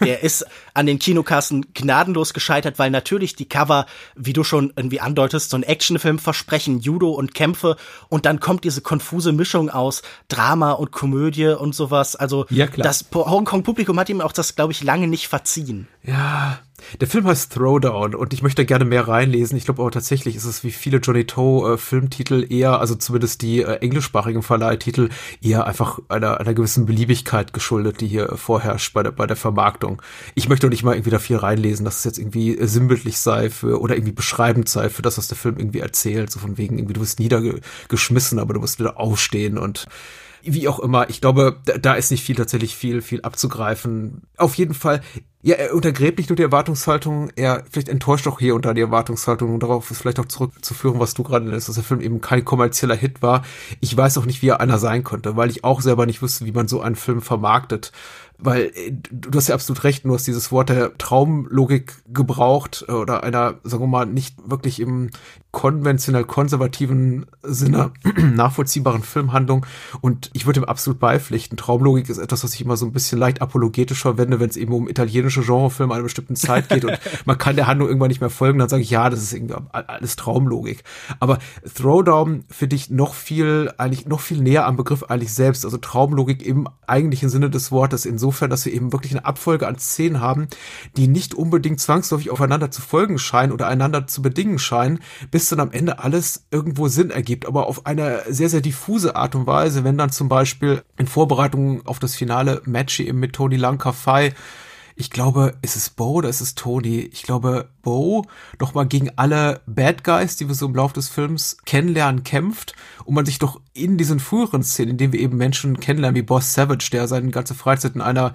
der ist an den Kinokassen gnadenlos gescheitert, weil natürlich die Cover, wie du schon irgendwie andeutest, so ein Actionfilm versprechen, Judo und Kämpfe und dann kommt diese konfuse Mischung aus Drama und Komödie und sowas. Also ja, das Hongkong-Publikum hat ihm auch das, glaube ich, lange nicht verziehen. Ja, der Film heißt Throwdown und ich möchte gerne mehr reinlesen. Ich glaube aber tatsächlich ist es wie viele Johnny Toe äh, Filmtitel eher, also zumindest die äh, englischsprachigen Verleihtitel, eher einfach einer, einer gewissen Beliebigkeit geschuldet, die hier vorherrscht bei der, bei der Vermarktung. Ich möchte nicht mal irgendwie da viel reinlesen, dass es jetzt irgendwie äh, sinnbildlich sei für, oder irgendwie beschreibend sei für das, was der Film irgendwie erzählt. So von wegen irgendwie, du bist niedergeschmissen, aber du musst wieder aufstehen und wie auch immer, ich glaube, da, da ist nicht viel tatsächlich viel, viel abzugreifen. Auf jeden Fall, ja, er untergräbt nicht nur die Erwartungshaltung, er vielleicht enttäuscht auch hier unter die Erwartungshaltung und darauf ist vielleicht auch zurückzuführen, was du gerade nennst, dass der Film eben kein kommerzieller Hit war. Ich weiß auch nicht, wie er einer sein könnte, weil ich auch selber nicht wüsste, wie man so einen Film vermarktet weil äh, du hast ja absolut recht, du hast dieses Wort der Traumlogik gebraucht äh, oder einer, sagen wir mal, nicht wirklich im konventionell konservativen Sinne nachvollziehbaren Filmhandlung und ich würde ihm absolut beipflichten. Traumlogik ist etwas, was ich immer so ein bisschen leicht apologetisch verwende, wenn es eben um italienische Genrefilme einer bestimmten Zeit geht und man kann der Handlung irgendwann nicht mehr folgen, dann sage ich, ja, das ist irgendwie alles Traumlogik. Aber Throwdown finde ich noch viel, eigentlich noch viel näher am Begriff eigentlich selbst, also Traumlogik im eigentlichen Sinne des Wortes, insofern insofern, dass wir eben wirklich eine Abfolge an Szenen haben, die nicht unbedingt zwangsläufig aufeinander zu folgen scheinen oder einander zu bedingen scheinen, bis dann am Ende alles irgendwo Sinn ergibt, aber auf eine sehr, sehr diffuse Art und Weise, wenn dann zum Beispiel in Vorbereitung auf das finale Match eben mit Tony Lankafei ich glaube, ist es Bo oder ist es Tony? Ich glaube, Bo doch mal gegen alle Bad Guys, die wir so im Laufe des Films kennenlernen, kämpft und man sich doch in diesen früheren Szenen, in denen wir eben Menschen kennenlernen, wie Boss Savage, der seine ganze Freizeit in einer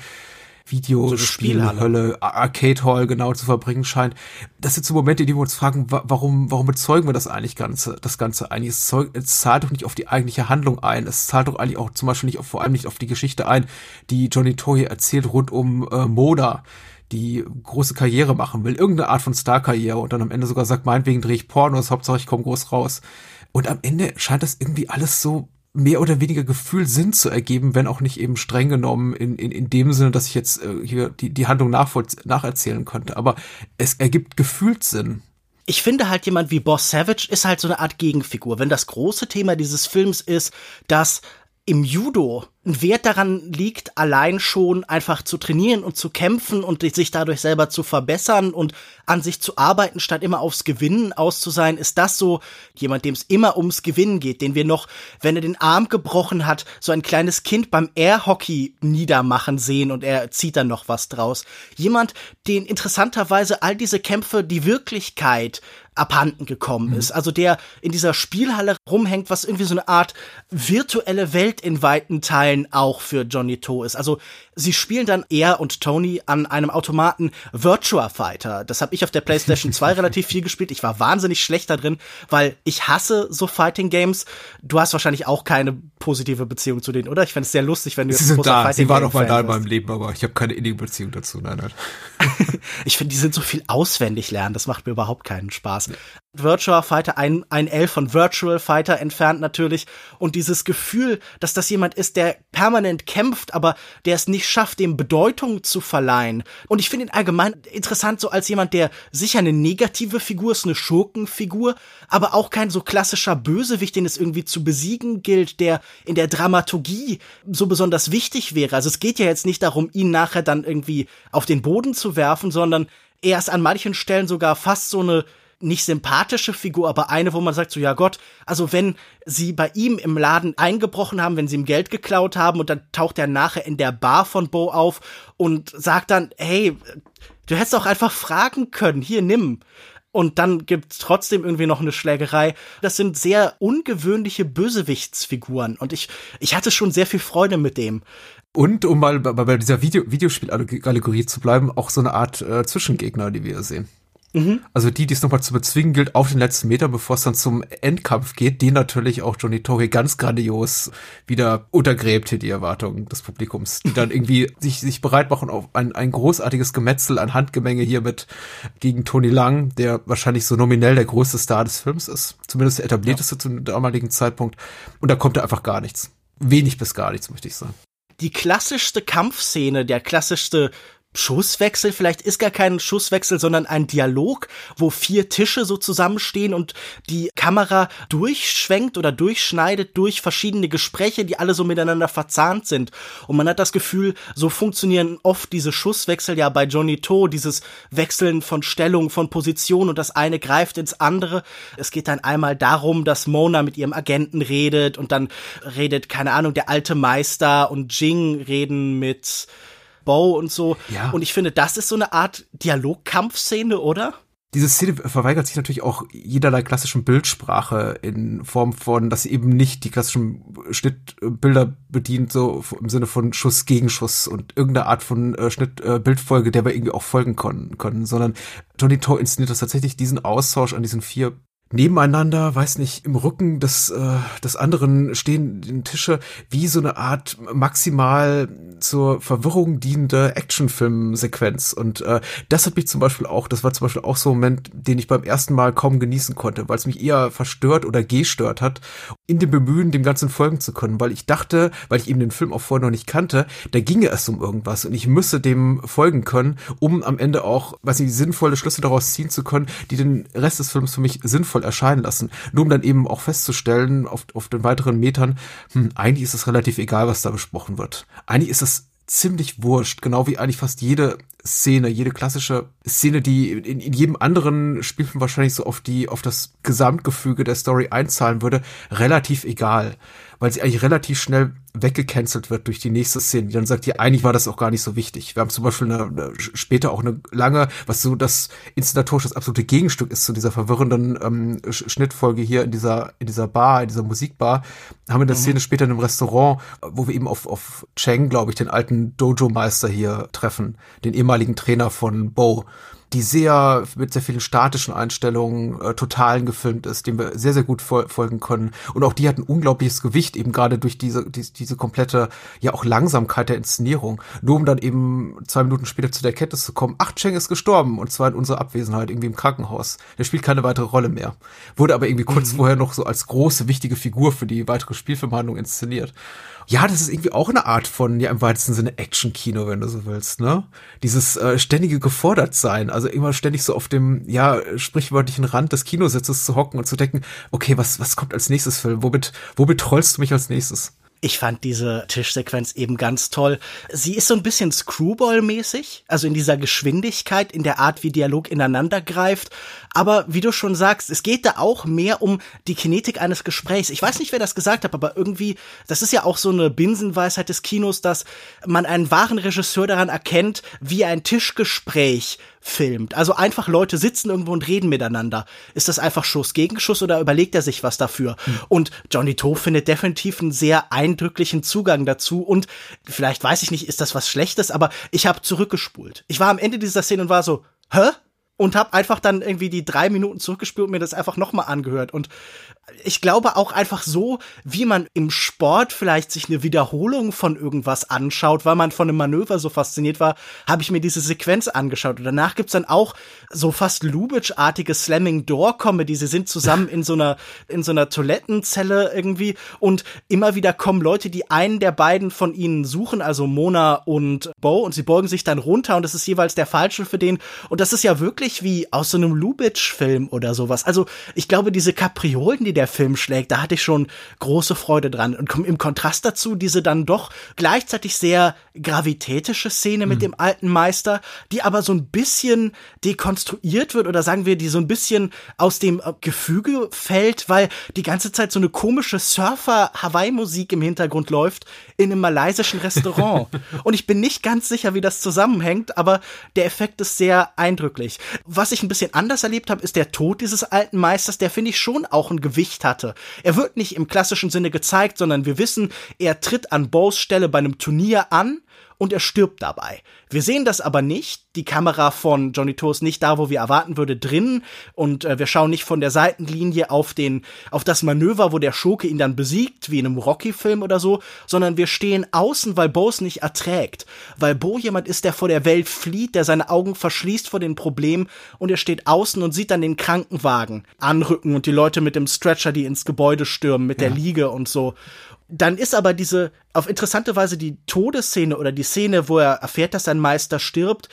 Videospielhölle, Arcade Hall genau zu verbringen scheint. Das sind so Momente, die wir uns fragen, warum, warum bezeugen wir das eigentlich Ganze, das Ganze eigentlich? Es, zeug, es zahlt doch nicht auf die eigentliche Handlung ein. Es zahlt doch eigentlich auch zum Beispiel nicht auf, vor allem nicht auf die Geschichte ein, die Johnny Toye erzählt rund um äh, Moda die große Karriere machen will, irgendeine Art von Star-Karriere und dann am Ende sogar sagt, meinetwegen drehe ich Pornos, Hauptsache ich komme groß raus. Und am Ende scheint das irgendwie alles so mehr oder weniger Gefühl Sinn zu ergeben, wenn auch nicht eben streng genommen in, in, in dem Sinne, dass ich jetzt äh, hier die, die Handlung nacherzählen könnte. Aber es ergibt gefühlt Sinn. ich finde halt jemand wie Boss Savage ist halt so eine Art Gegenfigur. Wenn das große Thema dieses Films ist, dass im Judo ein Wert daran liegt, allein schon einfach zu trainieren und zu kämpfen und sich dadurch selber zu verbessern und an sich zu arbeiten, statt immer aufs Gewinnen aus sein, ist das so jemand, dem es immer ums Gewinnen geht, den wir noch, wenn er den Arm gebrochen hat, so ein kleines Kind beim Airhockey niedermachen sehen und er zieht dann noch was draus. Jemand, den interessanterweise all diese Kämpfe die Wirklichkeit abhanden gekommen mhm. ist. Also der in dieser Spielhalle rumhängt, was irgendwie so eine Art virtuelle Welt in weiten Teilen auch für Johnny To ist. Also sie spielen dann er und Tony an einem Automaten Virtua Fighter. Das habe ich auf der PlayStation 2 relativ viel gespielt. Ich war wahnsinnig schlecht da drin, weil ich hasse so Fighting Games. Du hast wahrscheinlich auch keine positive Beziehung zu denen, oder? Ich fände es sehr lustig, wenn du sie sind da. Sie waren auch mal da in meinem Leben, aber ich habe keine innige Beziehung dazu. Nein, nein. ich finde, die sind so viel auswendig lernen. Das macht mir überhaupt keinen Spaß. Virtua Fighter, ein, ein L von Virtual Fighter entfernt natürlich. Und dieses Gefühl, dass das jemand ist, der permanent kämpft, aber der es nicht schafft, dem Bedeutung zu verleihen. Und ich finde ihn allgemein interessant, so als jemand, der sicher eine negative Figur ist, eine Schurkenfigur, aber auch kein so klassischer Bösewicht, den es irgendwie zu besiegen gilt, der in der Dramaturgie so besonders wichtig wäre. Also es geht ja jetzt nicht darum, ihn nachher dann irgendwie auf den Boden zu werfen, sondern er ist an manchen Stellen sogar fast so eine nicht sympathische Figur, aber eine, wo man sagt so, ja Gott, also wenn sie bei ihm im Laden eingebrochen haben, wenn sie ihm Geld geklaut haben und dann taucht er nachher in der Bar von Bo auf und sagt dann, hey, du hättest auch einfach fragen können, hier nimm. Und dann gibt's trotzdem irgendwie noch eine Schlägerei. Das sind sehr ungewöhnliche Bösewichtsfiguren und ich, ich hatte schon sehr viel Freude mit dem. Und um mal bei, dieser Video, Videospielallegorie zu bleiben, auch so eine Art äh, Zwischengegner, die wir sehen. Mhm. Also die, die es nochmal zu bezwingen gilt, auf den letzten Meter, bevor es dann zum Endkampf geht, die natürlich auch Johnny Tori ganz grandios wieder untergräbt hier die Erwartungen des Publikums, die dann irgendwie sich, sich bereit machen auf ein, ein großartiges Gemetzel, ein Handgemenge hier mit gegen Tony Lang, der wahrscheinlich so nominell der größte Star des Films ist, zumindest der etablierteste ja. zum damaligen Zeitpunkt. Und da kommt er einfach gar nichts. Wenig bis gar nichts, möchte ich sagen die klassischste Kampfszene, der klassischste Schusswechsel, vielleicht ist gar kein Schusswechsel, sondern ein Dialog, wo vier Tische so zusammenstehen und die Kamera durchschwenkt oder durchschneidet durch verschiedene Gespräche, die alle so miteinander verzahnt sind. Und man hat das Gefühl, so funktionieren oft diese Schusswechsel ja bei Johnny To, dieses Wechseln von Stellung, von Position und das eine greift ins andere. Es geht dann einmal darum, dass Mona mit ihrem Agenten redet und dann redet, keine Ahnung, der alte Meister und Jing reden mit Bow und so. Ja. Und ich finde, das ist so eine Art Dialogkampfszene, oder? Diese Szene verweigert sich natürlich auch jederlei klassischen Bildsprache in Form von, dass sie eben nicht die klassischen Schnittbilder bedient, so im Sinne von Schuss gegen Schuss und irgendeine Art von äh, Schnittbildfolge, äh, der wir irgendwie auch folgen können, können sondern Johnny To inszeniert das tatsächlich diesen Austausch an diesen vier nebeneinander, weiß nicht, im Rücken des, äh, des anderen stehen Tische wie so eine Art maximal zur Verwirrung dienende Actionfilm-Sequenz. Und äh, das hat mich zum Beispiel auch, das war zum Beispiel auch so ein Moment, den ich beim ersten Mal kaum genießen konnte, weil es mich eher verstört oder gestört hat, in dem Bemühen, dem Ganzen folgen zu können, weil ich dachte, weil ich eben den Film auch vorher noch nicht kannte, da ginge es um irgendwas und ich müsse dem folgen können, um am Ende auch, weiß ich, sinnvolle Schlüsse daraus ziehen zu können, die den Rest des Films für mich sinnvoll erscheinen lassen. Nur um dann eben auch festzustellen, auf, auf den weiteren Metern, hm, eigentlich ist es relativ egal, was da besprochen wird. Eigentlich ist es ziemlich wurscht, genau wie eigentlich fast jede Szene, jede klassische Szene, die in, in jedem anderen Spielfilm wahrscheinlich so auf die, auf das Gesamtgefüge der Story einzahlen würde, relativ egal weil sie eigentlich relativ schnell weggecancelt wird durch die nächste Szene, die dann sagt, ja, eigentlich war das auch gar nicht so wichtig. Wir haben zum Beispiel eine, eine, später auch eine lange, was so das inszenatorisch das absolute Gegenstück ist zu dieser verwirrenden ähm, Schnittfolge hier in dieser, in dieser Bar, in dieser Musikbar, haben wir eine mhm. Szene später in einem Restaurant, wo wir eben auf, auf Cheng, glaube ich, den alten Dojo-Meister hier treffen, den ehemaligen Trainer von Bo die sehr mit sehr vielen statischen Einstellungen äh, totalen gefilmt ist, dem wir sehr sehr gut fol folgen können und auch die hat ein unglaubliches Gewicht eben gerade durch diese die, diese komplette ja auch Langsamkeit der Inszenierung, nur um dann eben zwei Minuten später zu der Erkenntnis zu kommen, ach Cheng ist gestorben und zwar in unserer Abwesenheit irgendwie im Krankenhaus. Der spielt keine weitere Rolle mehr, wurde aber irgendwie kurz mhm. vorher noch so als große wichtige Figur für die weitere Spielfilmhandlung inszeniert ja, das ist irgendwie auch eine Art von, ja, im weitesten Sinne Action-Kino, wenn du so willst, ne? Dieses äh, ständige gefordert sein. Also Also immer ständig so auf dem, ja, sprichwörtlichen Rand des Kinositzes zu hocken und zu denken, okay, was, was kommt als nächstes Film? Womit, womit trollst du mich als nächstes? Ich fand diese Tischsequenz eben ganz toll. Sie ist so ein bisschen Screwball-mäßig, also in dieser Geschwindigkeit, in der Art, wie Dialog ineinander greift. Aber wie du schon sagst, es geht da auch mehr um die Kinetik eines Gesprächs. Ich weiß nicht, wer das gesagt hat, aber irgendwie, das ist ja auch so eine Binsenweisheit des Kinos, dass man einen wahren Regisseur daran erkennt, wie ein Tischgespräch filmt. Also einfach Leute sitzen irgendwo und reden miteinander. Ist das einfach Schuss gegen Schuss oder überlegt er sich was dafür? Mhm. Und Johnny Toe findet definitiv einen sehr eindrücklichen Zugang dazu und vielleicht weiß ich nicht, ist das was Schlechtes, aber ich habe zurückgespult. Ich war am Ende dieser Szene und war so, hä? Und habe einfach dann irgendwie die drei Minuten zurückgespielt und mir das einfach nochmal angehört. Und ich glaube auch einfach so, wie man im Sport vielleicht sich eine Wiederholung von irgendwas anschaut, weil man von einem Manöver so fasziniert war, habe ich mir diese Sequenz angeschaut. Und danach gibt's dann auch so fast Lubitsch-artige Slamming-Door-Comedy. Sie sind zusammen in so einer, in so einer Toilettenzelle irgendwie und immer wieder kommen Leute, die einen der beiden von ihnen suchen, also Mona und Bo, und sie beugen sich dann runter und das ist jeweils der Falsche für den. Und das ist ja wirklich wie aus so einem Lubitsch-Film oder sowas. Also ich glaube, diese Kapriolen, die der Film schlägt, da hatte ich schon große Freude dran. Und im Kontrast dazu diese dann doch gleichzeitig sehr gravitätische Szene mit mhm. dem alten Meister, die aber so ein bisschen dekonstruiert wird oder sagen wir, die so ein bisschen aus dem äh, Gefüge fällt, weil die ganze Zeit so eine komische Surfer-Hawaii-Musik im Hintergrund läuft in einem malaysischen Restaurant. Und ich bin nicht ganz sicher, wie das zusammenhängt, aber der Effekt ist sehr eindrücklich. Was ich ein bisschen anders erlebt habe, ist der Tod dieses alten Meisters, der finde ich schon auch ein Gewicht Gewicht hatte. Er wird nicht im klassischen Sinne gezeigt, sondern wir wissen, er tritt an Bows Stelle bei einem Turnier an und er stirbt dabei. Wir sehen das aber nicht. Die Kamera von Johnny Toe ist nicht da, wo wir erwarten würde, drin und äh, wir schauen nicht von der Seitenlinie auf den auf das Manöver, wo der Schurke ihn dann besiegt, wie in einem Rocky-Film oder so, sondern wir stehen außen, weil Bo es nicht erträgt, weil Bo jemand ist, der vor der Welt flieht, der seine Augen verschließt vor den Problemen und er steht außen und sieht dann den Krankenwagen anrücken und die Leute mit dem Stretcher, die ins Gebäude stürmen, mit ja. der Liege und so. Dann ist aber diese, auf interessante Weise die Todesszene oder die Szene, wo er erfährt, dass sein Meister stirbt,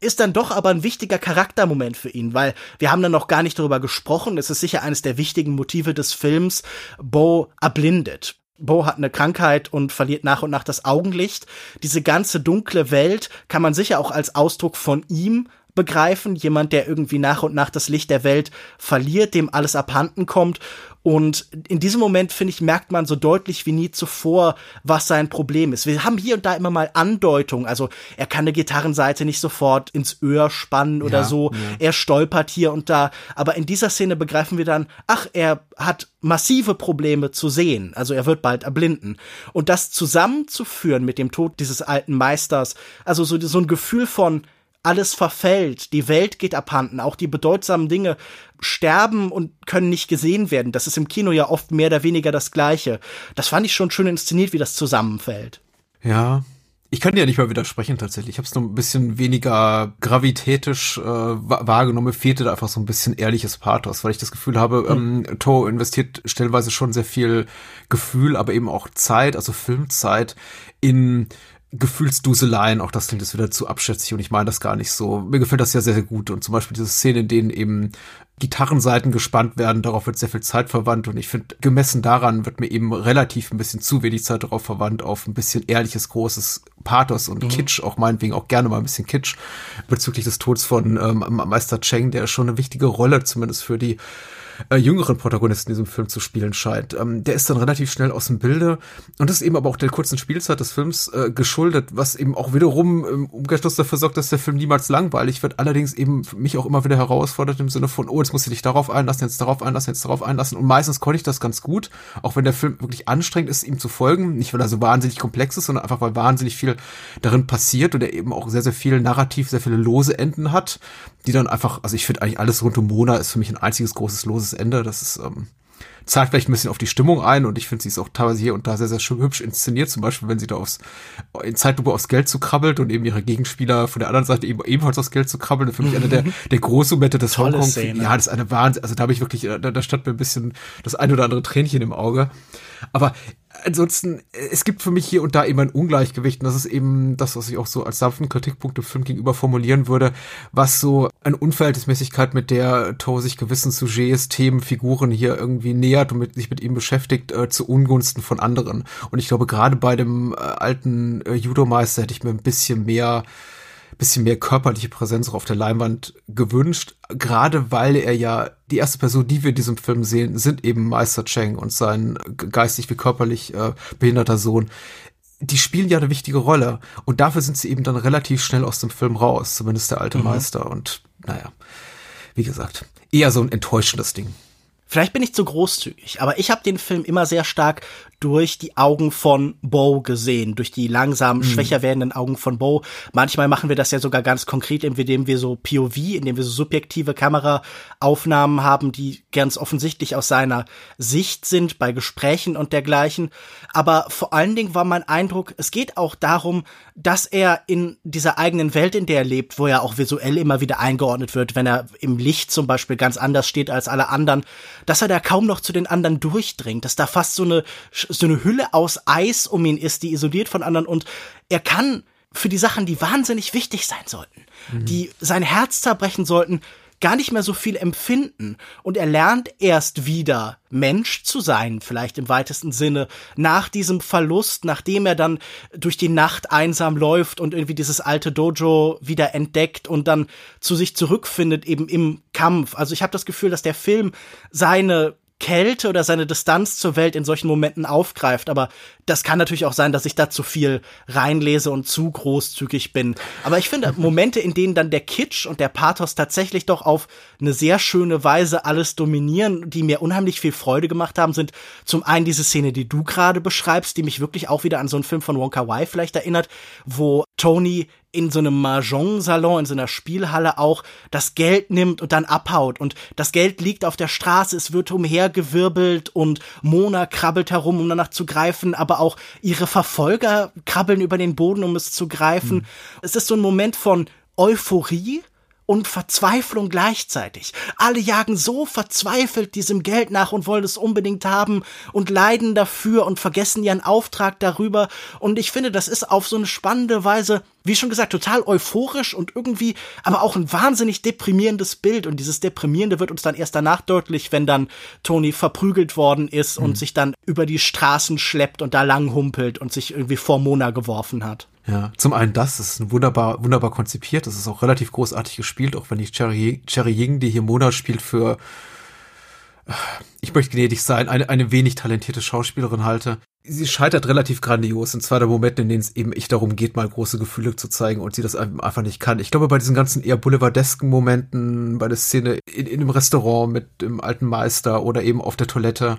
ist dann doch aber ein wichtiger Charaktermoment für ihn, weil wir haben dann noch gar nicht darüber gesprochen. Es ist sicher eines der wichtigen Motive des Films. Bo erblindet. Bo hat eine Krankheit und verliert nach und nach das Augenlicht. Diese ganze dunkle Welt kann man sicher auch als Ausdruck von ihm begreifen. Jemand, der irgendwie nach und nach das Licht der Welt verliert, dem alles abhanden kommt. Und in diesem Moment, finde ich, merkt man so deutlich wie nie zuvor, was sein Problem ist. Wir haben hier und da immer mal Andeutungen. Also er kann eine Gitarrenseite nicht sofort ins Öhr spannen oder ja, so. Ja. Er stolpert hier und da. Aber in dieser Szene begreifen wir dann, ach, er hat massive Probleme zu sehen. Also er wird bald erblinden. Und das zusammenzuführen mit dem Tod dieses alten Meisters, also so, so ein Gefühl von, alles verfällt, die Welt geht abhanden, auch die bedeutsamen Dinge sterben und können nicht gesehen werden. Das ist im Kino ja oft mehr oder weniger das Gleiche. Das fand ich schon schön inszeniert, wie das zusammenfällt. Ja, ich kann dir ja nicht mal widersprechen tatsächlich. Ich habe es nur ein bisschen weniger gravitätisch äh, wahrgenommen. Mir fehlte da einfach so ein bisschen ehrliches Pathos, weil ich das Gefühl habe, mhm. ähm, Toe investiert stellenweise schon sehr viel Gefühl, aber eben auch Zeit, also Filmzeit in Gefühlsduseleien, auch das klingt jetzt wieder zu abschätzig und ich meine das gar nicht so. Mir gefällt das ja sehr, sehr gut und zum Beispiel diese Szene, in denen eben Gitarrenseiten gespannt werden, darauf wird sehr viel Zeit verwandt und ich finde, gemessen daran wird mir eben relativ ein bisschen zu wenig Zeit darauf verwandt, auf ein bisschen ehrliches, großes Pathos und mhm. Kitsch, auch meinetwegen auch gerne mal ein bisschen Kitsch bezüglich des Todes von ähm, Meister Cheng, der schon eine wichtige Rolle zumindest für die äh, jüngeren Protagonisten in diesem Film zu spielen scheint. Ähm, der ist dann relativ schnell aus dem Bilde und das ist eben aber auch der kurzen Spielzeit des Films äh, geschuldet, was eben auch wiederum im Umkehrschluss dafür sorgt, dass der Film niemals langweilig wird, allerdings eben mich auch immer wieder herausfordert im Sinne von, oh, jetzt musst du dich darauf einlassen, jetzt darauf einlassen, jetzt darauf einlassen und meistens konnte ich das ganz gut, auch wenn der Film wirklich anstrengend ist, ihm zu folgen, nicht weil er so wahnsinnig komplex ist, sondern einfach weil wahnsinnig viel darin passiert und er eben auch sehr, sehr viel Narrativ, sehr viele lose Enden hat, die dann einfach, also ich finde eigentlich alles rund um Mona ist für mich ein einziges großes loses Ende. Das ist, ähm, zahlt vielleicht ein bisschen auf die Stimmung ein und ich finde, sie ist auch teilweise hier und da sehr, sehr schön hübsch inszeniert. Zum Beispiel, wenn sie da aufs, in Zeitlupe aufs Geld zu krabbelt und eben ihre Gegenspieler von der anderen Seite eben ebenfalls aufs Geld zu krabbeln. Für mich eine der, der Großmomente des Hongkong. Ja, das ist eine Wahnsinn. Also da habe ich wirklich, da, da stand mir ein bisschen das ein oder andere Tränchen im Auge. Aber ansonsten, es gibt für mich hier und da eben ein Ungleichgewicht. Und das ist eben das, was ich auch so als sanften Kritikpunkt im Film gegenüber formulieren würde, was so eine Unverhältnismäßigkeit, mit der Toe sich gewissen Sujets, Themen, Figuren hier irgendwie nähert und mit, sich mit ihm beschäftigt, äh, zu Ungunsten von anderen. Und ich glaube, gerade bei dem äh, alten äh, Judo-Meister hätte ich mir ein bisschen mehr bisschen mehr körperliche Präsenz auch auf der Leinwand gewünscht, gerade weil er ja die erste Person, die wir in diesem Film sehen, sind eben Meister Cheng und sein geistig wie körperlich äh, behinderter Sohn. Die spielen ja eine wichtige Rolle und dafür sind sie eben dann relativ schnell aus dem Film raus, zumindest der alte mhm. Meister und naja, wie gesagt, eher so ein enttäuschendes Ding. Vielleicht bin ich zu großzügig, aber ich habe den Film immer sehr stark durch die Augen von Bo gesehen, durch die langsam mhm. schwächer werdenden Augen von Bo. Manchmal machen wir das ja sogar ganz konkret, indem wir so POV, indem wir so subjektive Kameraaufnahmen haben, die ganz offensichtlich aus seiner Sicht sind bei Gesprächen und dergleichen. Aber vor allen Dingen war mein Eindruck, es geht auch darum, dass er in dieser eigenen Welt, in der er lebt, wo er auch visuell immer wieder eingeordnet wird, wenn er im Licht zum Beispiel ganz anders steht als alle anderen, dass er da kaum noch zu den anderen durchdringt, dass da fast so eine so eine Hülle aus Eis um ihn ist, die isoliert von anderen und er kann für die Sachen, die wahnsinnig wichtig sein sollten, mhm. die sein Herz zerbrechen sollten, gar nicht mehr so viel empfinden und er lernt erst wieder Mensch zu sein, vielleicht im weitesten Sinne, nach diesem Verlust, nachdem er dann durch die Nacht einsam läuft und irgendwie dieses alte Dojo wieder entdeckt und dann zu sich zurückfindet eben im Kampf. Also ich habe das Gefühl, dass der Film seine Kälte oder seine Distanz zur Welt in solchen Momenten aufgreift. Aber das kann natürlich auch sein, dass ich da zu viel reinlese und zu großzügig bin. Aber ich finde Momente, in denen dann der Kitsch und der Pathos tatsächlich doch auf eine sehr schöne Weise alles dominieren, die mir unheimlich viel Freude gemacht haben, sind zum einen diese Szene, die du gerade beschreibst, die mich wirklich auch wieder an so einen Film von Wonka Wai vielleicht erinnert, wo Tony in so einem Mahjong-Salon, in so einer Spielhalle auch das Geld nimmt und dann abhaut. Und das Geld liegt auf der Straße, es wird umhergewirbelt und Mona krabbelt herum, um danach zu greifen, aber auch ihre Verfolger krabbeln über den Boden, um es zu greifen. Mhm. Es ist so ein Moment von Euphorie, und Verzweiflung gleichzeitig. Alle jagen so verzweifelt diesem Geld nach und wollen es unbedingt haben und leiden dafür und vergessen ihren Auftrag darüber. Und ich finde, das ist auf so eine spannende Weise, wie schon gesagt, total euphorisch und irgendwie, aber auch ein wahnsinnig deprimierendes Bild. Und dieses Deprimierende wird uns dann erst danach deutlich, wenn dann Tony verprügelt worden ist mhm. und sich dann über die Straßen schleppt und da lang humpelt und sich irgendwie vor Mona geworfen hat. Ja, zum einen das, das ist wunderbar, wunderbar konzipiert, das ist auch relativ großartig gespielt, auch wenn ich Cherry, Cherry Ying, die hier Mona spielt, für, ich möchte gnädig sein, eine, eine wenig talentierte Schauspielerin halte sie scheitert relativ grandios. Und zwar der Moment, in dem es eben echt darum geht, mal große Gefühle zu zeigen und sie das einfach nicht kann. Ich glaube, bei diesen ganzen eher boulevardesken Momenten, bei der Szene in, in einem Restaurant mit dem alten Meister oder eben auf der Toilette,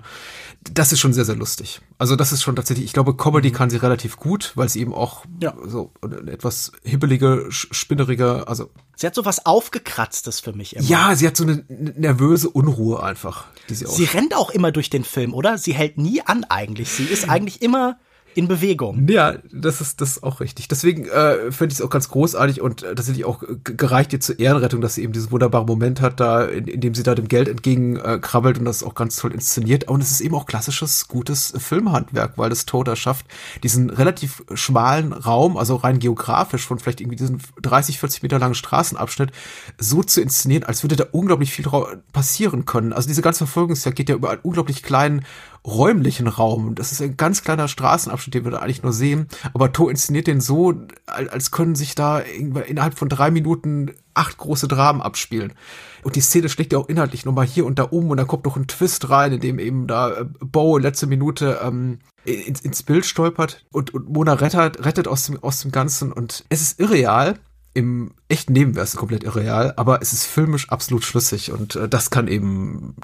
das ist schon sehr, sehr lustig. Also das ist schon tatsächlich, ich glaube, Comedy mhm. kann sie relativ gut, weil sie eben auch ja. so etwas hibbelige, spinnerige, also Sie hat so was Aufgekratztes für mich immer. Ja, sie hat so eine nervöse Unruhe einfach. Die sie, sie rennt auch immer durch den Film, oder? Sie hält nie an eigentlich. Sie ist eigentlich immer in Bewegung. Ja, das ist das ist auch richtig. Deswegen äh, finde ich es auch ganz großartig und äh, tatsächlich auch gereicht ihr zur Ehrenrettung, dass sie eben diesen wunderbaren Moment hat, da in, in dem sie da dem Geld entgegen äh, und das auch ganz toll inszeniert. Und es ist eben auch klassisches gutes Filmhandwerk, weil das Toda schafft, diesen relativ schmalen Raum, also rein geografisch von vielleicht irgendwie diesen 30, 40 Meter langen Straßenabschnitt so zu inszenieren, als würde da unglaublich viel passieren können. Also diese ganze Verfolgungsjagd geht ja über einen unglaublich kleinen räumlichen Raum. Das ist ein ganz kleiner Straßenabschnitt, den wir da eigentlich nur sehen. Aber To inszeniert den so, als können sich da innerhalb von drei Minuten acht große Dramen abspielen. Und die Szene schlägt ja auch inhaltlich nochmal hier und da um und dann kommt noch ein Twist rein, in dem eben da äh, Bo letzte Minute ähm, ins, ins Bild stolpert und, und Mona rettet, rettet aus dem, aus dem Ganzen und es ist irreal, im echten Leben wäre es komplett irreal, aber es ist filmisch absolut schlüssig und äh, das kann eben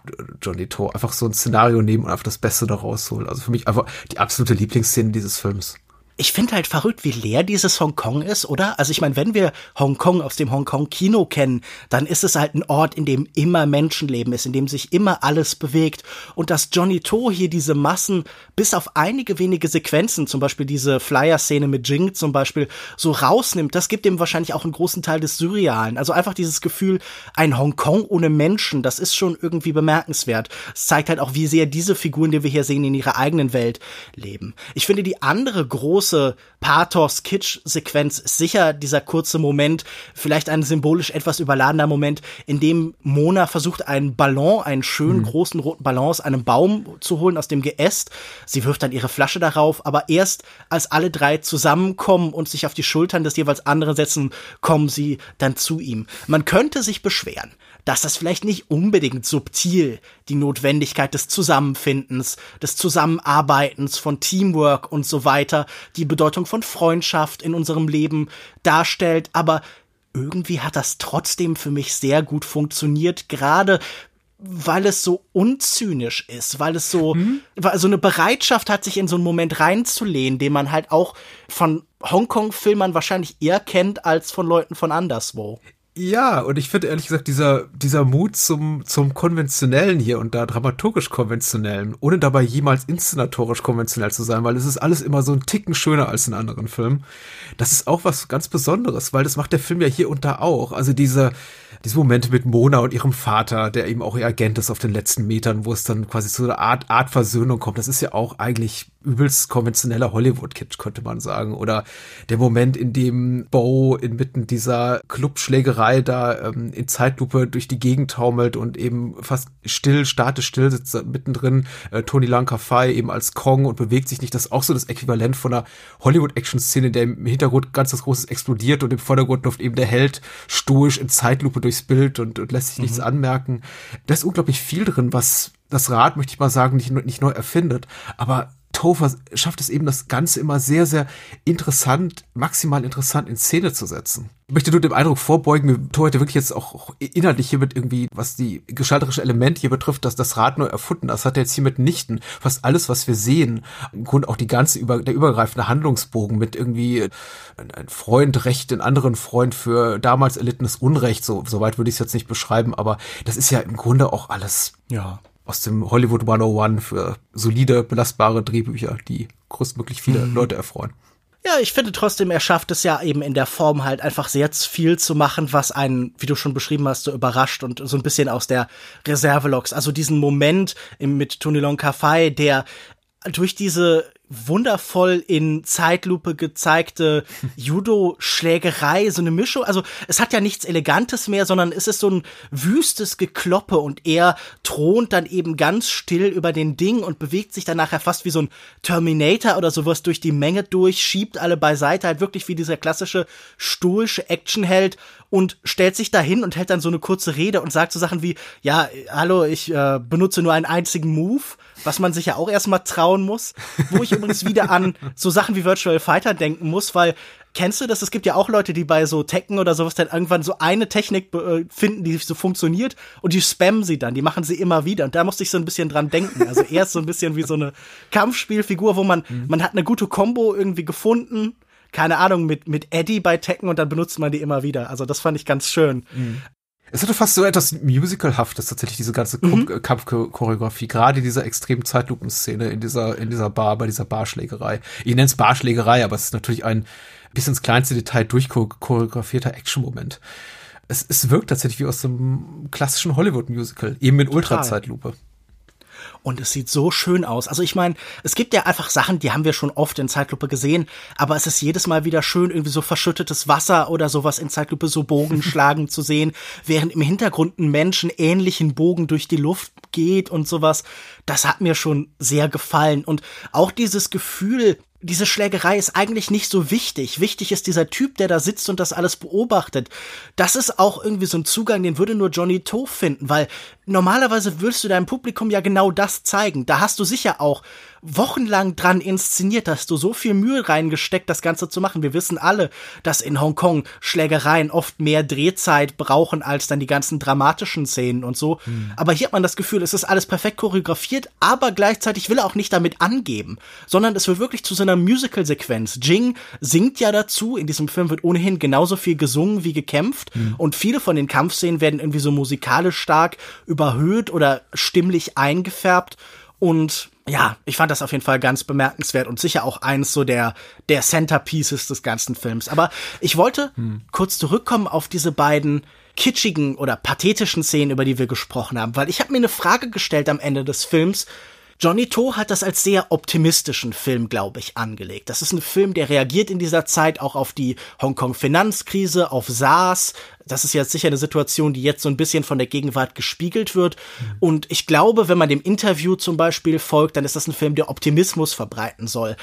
Johnny Toe einfach so ein Szenario nehmen und einfach das Beste daraus holen. Also für mich einfach die absolute Lieblingsszene dieses Films. Ich finde halt verrückt, wie leer dieses Hongkong ist, oder? Also ich meine, wenn wir Hongkong aus dem Hongkong-Kino kennen, dann ist es halt ein Ort, in dem immer Menschenleben ist, in dem sich immer alles bewegt. Und dass Johnny To hier diese Massen bis auf einige wenige Sequenzen, zum Beispiel diese Flyer-Szene mit Jing zum Beispiel, so rausnimmt, das gibt ihm wahrscheinlich auch einen großen Teil des Surrealen. Also einfach dieses Gefühl, ein Hongkong ohne Menschen, das ist schon irgendwie bemerkenswert. Es zeigt halt auch, wie sehr diese Figuren, die wir hier sehen, in ihrer eigenen Welt leben. Ich finde die andere große große Pathos-Kitsch-Sequenz ist sicher dieser kurze Moment, vielleicht ein symbolisch etwas überladener Moment, in dem Mona versucht, einen Ballon, einen schönen mhm. großen roten Ballon aus einem Baum zu holen, aus dem Geäst. Sie wirft dann ihre Flasche darauf, aber erst als alle drei zusammenkommen und sich auf die Schultern des jeweils anderen setzen, kommen sie dann zu ihm. Man könnte sich beschweren dass das vielleicht nicht unbedingt subtil die Notwendigkeit des Zusammenfindens, des Zusammenarbeitens, von Teamwork und so weiter, die Bedeutung von Freundschaft in unserem Leben darstellt, aber irgendwie hat das trotzdem für mich sehr gut funktioniert, gerade weil es so unzynisch ist, weil es so, mhm. weil so eine Bereitschaft hat, sich in so einen Moment reinzulehnen, den man halt auch von Hongkong-Filmern wahrscheinlich eher kennt als von Leuten von anderswo. Ja, und ich finde ehrlich gesagt, dieser, dieser Mut zum, zum Konventionellen hier und da dramaturgisch Konventionellen, ohne dabei jemals inszenatorisch konventionell zu sein, weil es ist alles immer so ein Ticken schöner als in anderen Filmen. Das ist auch was ganz Besonderes, weil das macht der Film ja hier und da auch. Also diese, diese Momente mit Mona und ihrem Vater, der eben auch ihr Agent ist auf den letzten Metern, wo es dann quasi zu einer Art, Art Versöhnung kommt. Das ist ja auch eigentlich übelst konventioneller Hollywood-Kitsch, könnte man sagen. Oder der Moment, in dem Bo inmitten dieser Clubschlägerei da ähm, in Zeitlupe durch die Gegend taumelt und eben fast still, statisch still sitzt mittendrin äh, Tony Lanka Fai eben als Kong und bewegt sich nicht. Das ist auch so das Äquivalent von einer Hollywood-Action-Szene, der im Hintergrund ganz was Großes explodiert und im Vordergrund läuft eben der Held stoisch in Zeitlupe durchs Bild und, und lässt sich mhm. nichts anmerken. Da ist unglaublich viel drin, was das Rad, möchte ich mal sagen, nicht, nicht neu erfindet, aber Topher schafft es eben, das Ganze immer sehr, sehr interessant, maximal interessant in Szene zu setzen. Ich möchte nur dem Eindruck vorbeugen, mir Thor hätte wirklich jetzt auch inhaltlich hiermit irgendwie, was die gestalterische Elemente hier betrifft, dass das Rad neu erfunden. Das hat er jetzt hier mitnichten. Fast alles, was wir sehen, im Grunde auch die ganze über, der übergreifende Handlungsbogen mit irgendwie ein Freund rächt den anderen Freund für damals erlittenes Unrecht. So, soweit würde ich es jetzt nicht beschreiben, aber das ist ja im Grunde auch alles. Ja aus dem Hollywood 101 für solide, belastbare Drehbücher, die größtmöglich viele mhm. Leute erfreuen. Ja, ich finde trotzdem, er schafft es ja eben in der Form halt einfach sehr viel zu machen, was einen, wie du schon beschrieben hast, so überrascht und so ein bisschen aus der Reserveloks. Also diesen Moment mit Tony Long Kafai, der durch diese wundervoll in Zeitlupe gezeigte Judo-Schlägerei, so eine Mischung. Also es hat ja nichts Elegantes mehr, sondern es ist so ein wüstes Gekloppe und er thront dann eben ganz still über den Ding und bewegt sich dann nachher fast wie so ein Terminator oder sowas durch die Menge durch, schiebt alle beiseite, halt wirklich wie dieser klassische stoische Actionheld und stellt sich dahin und hält dann so eine kurze Rede und sagt so Sachen wie, ja, hallo, ich äh, benutze nur einen einzigen Move was man sich ja auch erstmal trauen muss, wo ich übrigens wieder an so Sachen wie Virtual Fighter denken muss, weil kennst du das? Es gibt ja auch Leute, die bei so Tekken oder sowas dann irgendwann so eine Technik äh, finden, die so funktioniert und die spammen sie dann, die machen sie immer wieder und da musste ich so ein bisschen dran denken. Also er ist so ein bisschen wie so eine Kampfspielfigur, wo man mhm. man hat eine gute Combo irgendwie gefunden keine Ahnung, mit, mit Eddie bei Tekken und dann benutzt man die immer wieder. Also das fand ich ganz schön. Mhm. Es hatte fast so etwas Musicalhaftes tatsächlich, diese ganze mhm. Kampfchoreografie, gerade dieser extremen Zeitlupenszene in dieser, in dieser Bar, bei dieser Barschlägerei. Ich nenne es Barschlägerei, aber es ist natürlich ein bis ins kleinste Detail durchchoreografierter Action-Moment. Es, es wirkt tatsächlich wie aus einem klassischen Hollywood-Musical, eben in Ultrazeitlupe und es sieht so schön aus. Also ich meine, es gibt ja einfach Sachen, die haben wir schon oft in Zeitlupe gesehen, aber es ist jedes Mal wieder schön, irgendwie so verschüttetes Wasser oder sowas in Zeitlupe so Bogen schlagen zu sehen, während im Hintergrund ein Menschen ähnlichen Bogen durch die Luft geht und sowas. Das hat mir schon sehr gefallen und auch dieses Gefühl, diese Schlägerei ist eigentlich nicht so wichtig. Wichtig ist dieser Typ, der da sitzt und das alles beobachtet. Das ist auch irgendwie so ein Zugang, den würde nur Johnny Toe finden, weil normalerweise würdest du deinem Publikum ja genau das zeigen. Da hast du sicher auch wochenlang dran inszeniert, hast du so viel Mühe reingesteckt, das Ganze zu machen. Wir wissen alle, dass in Hongkong Schlägereien oft mehr Drehzeit brauchen als dann die ganzen dramatischen Szenen und so. Mhm. Aber hier hat man das Gefühl, es ist alles perfekt choreografiert, aber gleichzeitig will er auch nicht damit angeben, sondern es wird wirklich zu so einer einer Musical-Sequenz. Jing singt ja dazu. In diesem Film wird ohnehin genauso viel gesungen wie gekämpft. Mhm. Und viele von den Kampfszenen werden irgendwie so musikalisch stark überhöht oder stimmlich eingefärbt. Und ja, ich fand das auf jeden Fall ganz bemerkenswert und sicher auch eins so der, der Centerpieces des ganzen Films. Aber ich wollte hm. kurz zurückkommen auf diese beiden kitschigen oder pathetischen Szenen, über die wir gesprochen haben, weil ich habe mir eine Frage gestellt am Ende des Films. Johnny To hat das als sehr optimistischen Film, glaube ich, angelegt. Das ist ein Film, der reagiert in dieser Zeit auch auf die Hongkong-Finanzkrise, auf SARS. Das ist jetzt sicher eine Situation, die jetzt so ein bisschen von der Gegenwart gespiegelt wird. Mhm. Und ich glaube, wenn man dem Interview zum Beispiel folgt, dann ist das ein Film, der Optimismus verbreiten soll.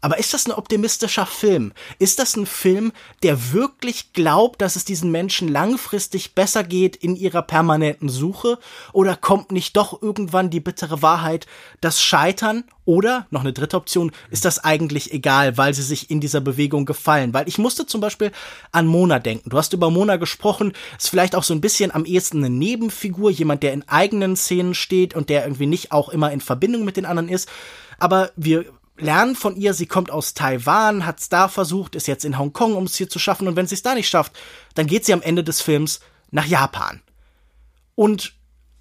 Aber ist das ein optimistischer Film? Ist das ein Film, der wirklich glaubt, dass es diesen Menschen langfristig besser geht in ihrer permanenten Suche? Oder kommt nicht doch irgendwann die bittere Wahrheit, das Scheitern? Oder, noch eine dritte Option, ist das eigentlich egal, weil sie sich in dieser Bewegung gefallen? Weil ich musste zum Beispiel an Mona denken. Du hast über Mona gesprochen, ist vielleicht auch so ein bisschen am ehesten eine Nebenfigur, jemand, der in eigenen Szenen steht und der irgendwie nicht auch immer in Verbindung mit den anderen ist. Aber wir lernen von ihr, sie kommt aus Taiwan, hat es da versucht, ist jetzt in Hongkong, um es hier zu schaffen. Und wenn sie es da nicht schafft, dann geht sie am Ende des Films nach Japan. Und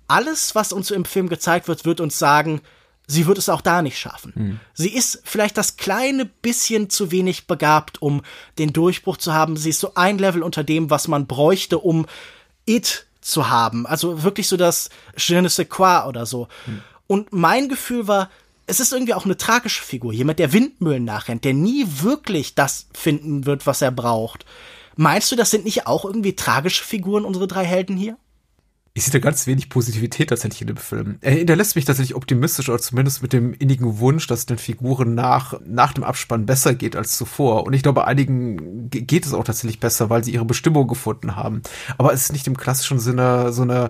alles, was uns im Film gezeigt wird, wird uns sagen, sie wird es auch da nicht schaffen. Mhm. Sie ist vielleicht das kleine bisschen zu wenig begabt, um den Durchbruch zu haben. Sie ist so ein Level unter dem, was man bräuchte, um It zu haben. Also wirklich so das Je ne sais quoi oder so. Mhm. Und mein Gefühl war, es ist irgendwie auch eine tragische Figur. Jemand, der Windmühlen nachrennt, der nie wirklich das finden wird, was er braucht. Meinst du, das sind nicht auch irgendwie tragische Figuren, unsere drei Helden hier? Ich sehe da ganz wenig Positivität tatsächlich in dem Film. Er hinterlässt mich tatsächlich optimistisch oder zumindest mit dem innigen Wunsch, dass es den Figuren nach, nach dem Abspann besser geht als zuvor. Und ich glaube, einigen geht es auch tatsächlich besser, weil sie ihre Bestimmung gefunden haben. Aber es ist nicht im klassischen Sinne so eine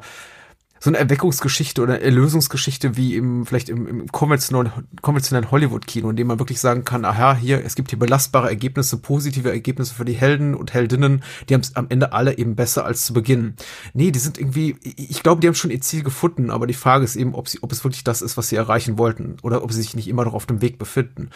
so eine Erweckungsgeschichte oder Erlösungsgeschichte wie im vielleicht im, im konventionellen, konventionellen Hollywood-Kino, in dem man wirklich sagen kann, aha, hier, es gibt hier belastbare Ergebnisse, positive Ergebnisse für die Helden und Heldinnen, die haben es am Ende alle eben besser als zu Beginn. Nee, die sind irgendwie, ich glaube, die haben schon ihr Ziel gefunden, aber die Frage ist eben, ob sie, ob es wirklich das ist, was sie erreichen wollten oder ob sie sich nicht immer noch auf dem Weg befinden.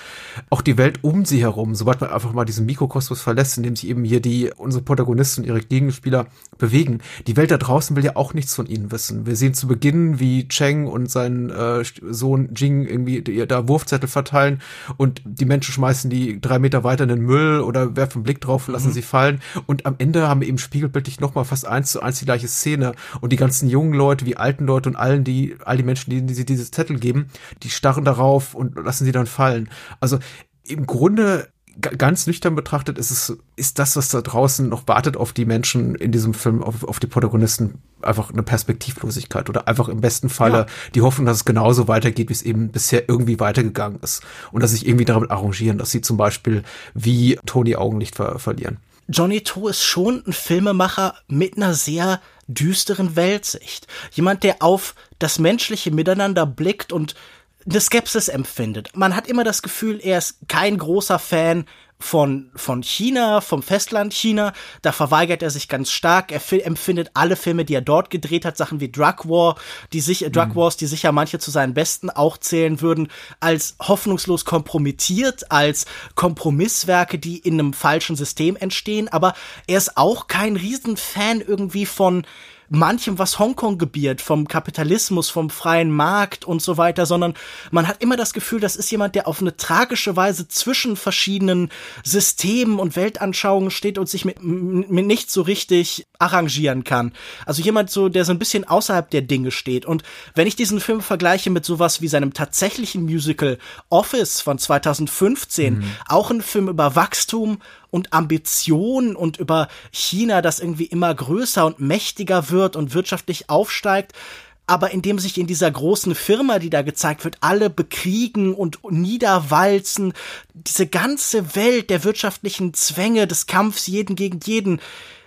Auch die Welt um sie herum, sobald man einfach mal diesen Mikrokosmos verlässt, in dem sich eben hier die, unsere Protagonisten und ihre Gegenspieler bewegen, die Welt da draußen will ja auch nichts von ihnen wissen. Wir sehen zu Beginn, wie Cheng und sein äh, Sohn Jing irgendwie da Wurfzettel verteilen und die Menschen schmeißen die drei Meter weiter in den Müll oder werfen einen Blick drauf, lassen mhm. sie fallen. Und am Ende haben wir eben spiegelbildlich nochmal fast eins zu eins die gleiche Szene. Und die ganzen jungen Leute, wie alten Leute und allen, die, all die Menschen, denen sie diese Zettel geben, die starren darauf und lassen sie dann fallen. Also im Grunde ganz nüchtern betrachtet ist es, ist das, was da draußen noch wartet auf die Menschen in diesem Film, auf, auf die Protagonisten, einfach eine Perspektivlosigkeit oder einfach im besten Falle ja. die Hoffnung, dass es genauso weitergeht, wie es eben bisher irgendwie weitergegangen ist. Und dass sich irgendwie damit arrangieren, dass sie zum Beispiel wie Tony Augenlicht ver verlieren. Johnny To ist schon ein Filmemacher mit einer sehr düsteren Weltsicht. Jemand, der auf das menschliche Miteinander blickt und eine Skepsis empfindet. Man hat immer das Gefühl, er ist kein großer Fan von, von China, vom Festland China. Da verweigert er sich ganz stark. Er empfindet alle Filme, die er dort gedreht hat, Sachen wie Drug War, die sich, mhm. Drug Wars, die sicher manche zu seinen besten auch zählen würden, als hoffnungslos kompromittiert, als Kompromisswerke, die in einem falschen System entstehen. Aber er ist auch kein Riesenfan irgendwie von manchem, was Hongkong gebiert, vom Kapitalismus, vom freien Markt und so weiter, sondern man hat immer das Gefühl, das ist jemand, der auf eine tragische Weise zwischen verschiedenen Systemen und Weltanschauungen steht und sich mit, mit nicht so richtig arrangieren kann. Also jemand so, der so ein bisschen außerhalb der Dinge steht. Und wenn ich diesen Film vergleiche mit sowas wie seinem tatsächlichen Musical Office von 2015, mhm. auch ein Film über Wachstum und Ambition und über China, das irgendwie immer größer und mächtiger wird und wirtschaftlich aufsteigt, aber indem sich in dieser großen Firma, die da gezeigt wird, alle bekriegen und niederwalzen, diese ganze Welt der wirtschaftlichen Zwänge, des Kampfs jeden gegen jeden,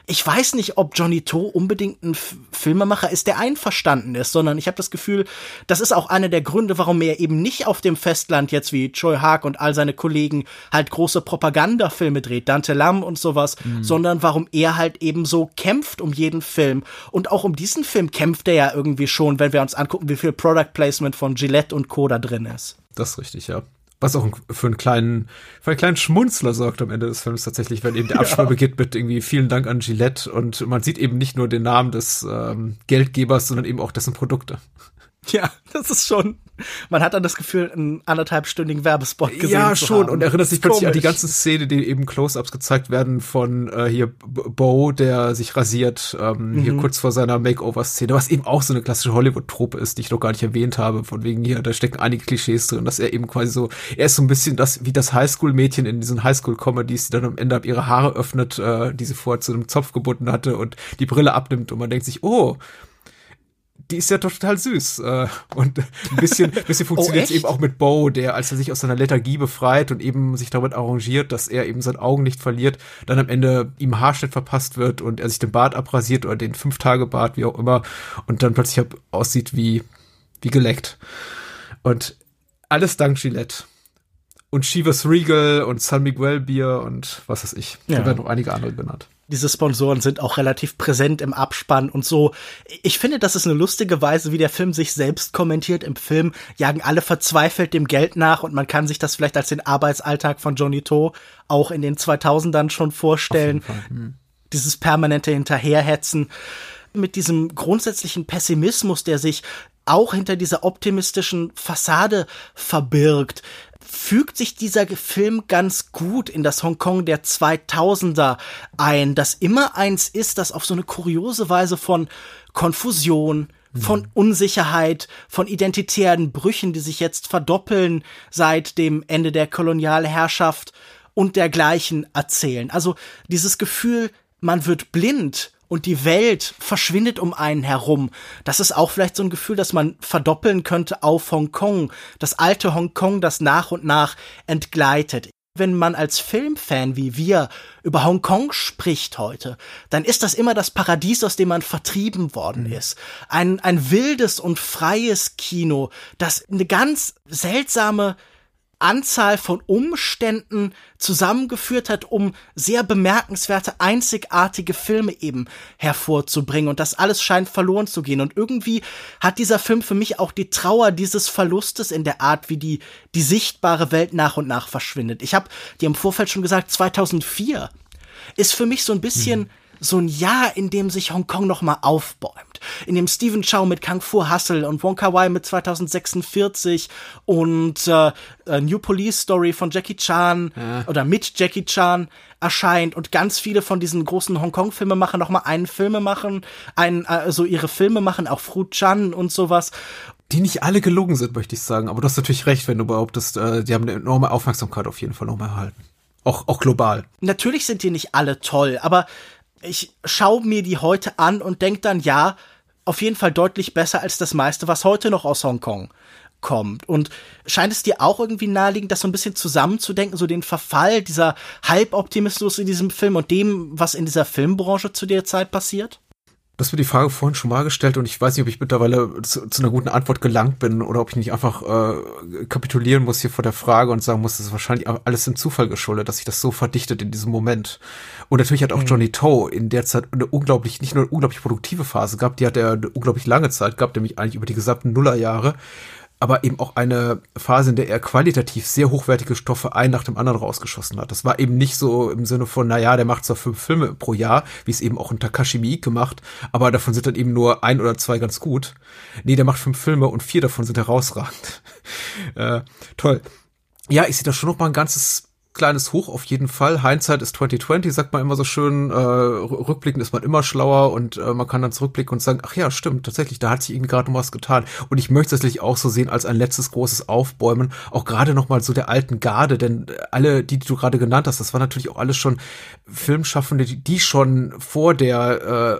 ich weiß nicht, ob Johnny To unbedingt ein Filmemacher ist, der einverstanden ist, sondern ich habe das Gefühl, das ist auch einer der Gründe, warum er eben nicht auf dem Festland jetzt wie Choi Haag und all seine Kollegen halt große Propagandafilme dreht, Dante Lam und sowas, mhm. sondern warum er halt eben so kämpft um jeden Film. Und auch um diesen Film kämpft er ja irgendwie schon, wenn wir uns angucken, wie viel Product Placement von Gillette und Co. da drin ist. Das ist richtig, ja. Was auch für einen kleinen, für einen kleinen Schmunzler sorgt am Ende des Films tatsächlich, wenn eben der Abspann ja. beginnt mit irgendwie vielen Dank an Gillette und man sieht eben nicht nur den Namen des ähm, Geldgebers, sondern eben auch dessen Produkte. Ja, das ist schon. Man hat dann das Gefühl, einen anderthalbstündigen Werbespot gesehen Ja, schon. Und erinnert sich plötzlich an die ganze Szene, die eben Close-ups gezeigt werden von äh, hier Bo, der sich rasiert, ähm, mhm. hier kurz vor seiner Makeover-Szene, was eben auch so eine klassische Hollywood-Trope ist, die ich noch gar nicht erwähnt habe. Von wegen hier, da stecken einige Klischees drin, dass er eben quasi so, er ist so ein bisschen das, wie das Highschool-Mädchen in diesen Highschool-Comedies, die dann am Ende ab ihre Haare öffnet, äh, die sie vorher zu einem Zopf gebunden hatte und die Brille abnimmt und man denkt sich, oh, die ist ja total süß. Äh, und ein bisschen, bisschen funktioniert es oh, eben auch mit Bo, der, als er sich aus seiner Lethargie befreit und eben sich damit arrangiert, dass er eben sein Augen nicht verliert, dann am Ende ihm Haarschnitt verpasst wird und er sich den Bart abrasiert oder den Fünf-Tage-Bart, wie auch immer, und dann plötzlich aussieht wie, wie geleckt. Und alles dank Gillette. Und Chivas Regal und San Miguel Bier und was weiß ich. Ja. Da werden noch einige andere genannt diese Sponsoren sind auch relativ präsent im Abspann und so. Ich finde, das ist eine lustige Weise, wie der Film sich selbst kommentiert. Im Film jagen alle verzweifelt dem Geld nach und man kann sich das vielleicht als den Arbeitsalltag von Johnny To auch in den 2000ern schon vorstellen. Hm. Dieses permanente Hinterherhetzen mit diesem grundsätzlichen Pessimismus, der sich auch hinter dieser optimistischen Fassade verbirgt fügt sich dieser Film ganz gut in das Hongkong der 2000er ein, das immer eins ist, das auf so eine kuriose Weise von Konfusion, von mhm. Unsicherheit, von identitären Brüchen, die sich jetzt verdoppeln seit dem Ende der Kolonialherrschaft und dergleichen erzählen. Also dieses Gefühl, man wird blind und die Welt verschwindet um einen herum. Das ist auch vielleicht so ein Gefühl, das man verdoppeln könnte auf Hongkong. Das alte Hongkong, das nach und nach entgleitet. Wenn man als Filmfan wie wir über Hongkong spricht heute, dann ist das immer das Paradies, aus dem man vertrieben worden mhm. ist. Ein, ein wildes und freies Kino, das eine ganz seltsame Anzahl von Umständen zusammengeführt hat, um sehr bemerkenswerte, einzigartige Filme eben hervorzubringen. Und das alles scheint verloren zu gehen. Und irgendwie hat dieser Film für mich auch die Trauer dieses Verlustes in der Art, wie die, die sichtbare Welt nach und nach verschwindet. Ich habe dir im Vorfeld schon gesagt, 2004 ist für mich so ein bisschen mhm. So ein Jahr, in dem sich Hongkong noch mal aufbäumt in dem Stephen Chow mit Kung Fu Hustle und Wong Kar Wai mit 2046 und äh, New Police Story von Jackie Chan ja. oder mit Jackie Chan erscheint und ganz viele von diesen großen Hongkong-Filmemachern noch mal einen Filme machen, einen, also ihre Filme machen, auch Fru Chan und sowas die nicht alle gelungen sind, möchte ich sagen. Aber du hast natürlich recht, wenn du behauptest, äh, die haben eine enorme Aufmerksamkeit auf jeden Fall nochmal erhalten. Auch, auch global. Natürlich sind die nicht alle toll, aber ich schaue mir die heute an und denke dann, ja, auf jeden Fall deutlich besser als das meiste, was heute noch aus Hongkong kommt. Und scheint es dir auch irgendwie naheliegend, das so ein bisschen zusammenzudenken, so den Verfall dieser Halboptimismus in diesem Film und dem, was in dieser Filmbranche zu der Zeit passiert? Hast mir die Frage vorhin schon mal gestellt und ich weiß nicht, ob ich mittlerweile zu, zu einer guten Antwort gelangt bin oder ob ich nicht einfach äh, kapitulieren muss hier vor der Frage und sagen muss, das ist wahrscheinlich alles im Zufall geschuldet, dass sich das so verdichtet in diesem Moment. Und natürlich hat auch mhm. Johnny Toe in der Zeit eine unglaublich, nicht nur eine unglaublich produktive Phase gehabt, die hat er eine unglaublich lange Zeit gehabt, nämlich eigentlich über die gesamten Nullerjahre aber eben auch eine Phase, in der er qualitativ sehr hochwertige Stoffe ein nach dem anderen rausgeschossen hat. Das war eben nicht so im Sinne von, na ja, der macht zwar fünf Filme pro Jahr, wie es eben auch in Takashi Miike macht, aber davon sind dann eben nur ein oder zwei ganz gut. Nee, der macht fünf Filme und vier davon sind herausragend. äh, toll. Ja, ich sehe da schon noch mal ein ganzes kleines Hoch auf jeden Fall. Hindsight ist 2020, sagt man immer so schön. Äh, rückblickend ist man immer schlauer und äh, man kann dann zurückblicken und sagen, ach ja, stimmt, tatsächlich, da hat sich irgendwie gerade noch was getan. Und ich möchte es tatsächlich auch so sehen als ein letztes großes Aufbäumen, auch gerade noch mal so der alten Garde, denn alle, die, die du gerade genannt hast, das waren natürlich auch alles schon Filmschaffende, die, die schon vor der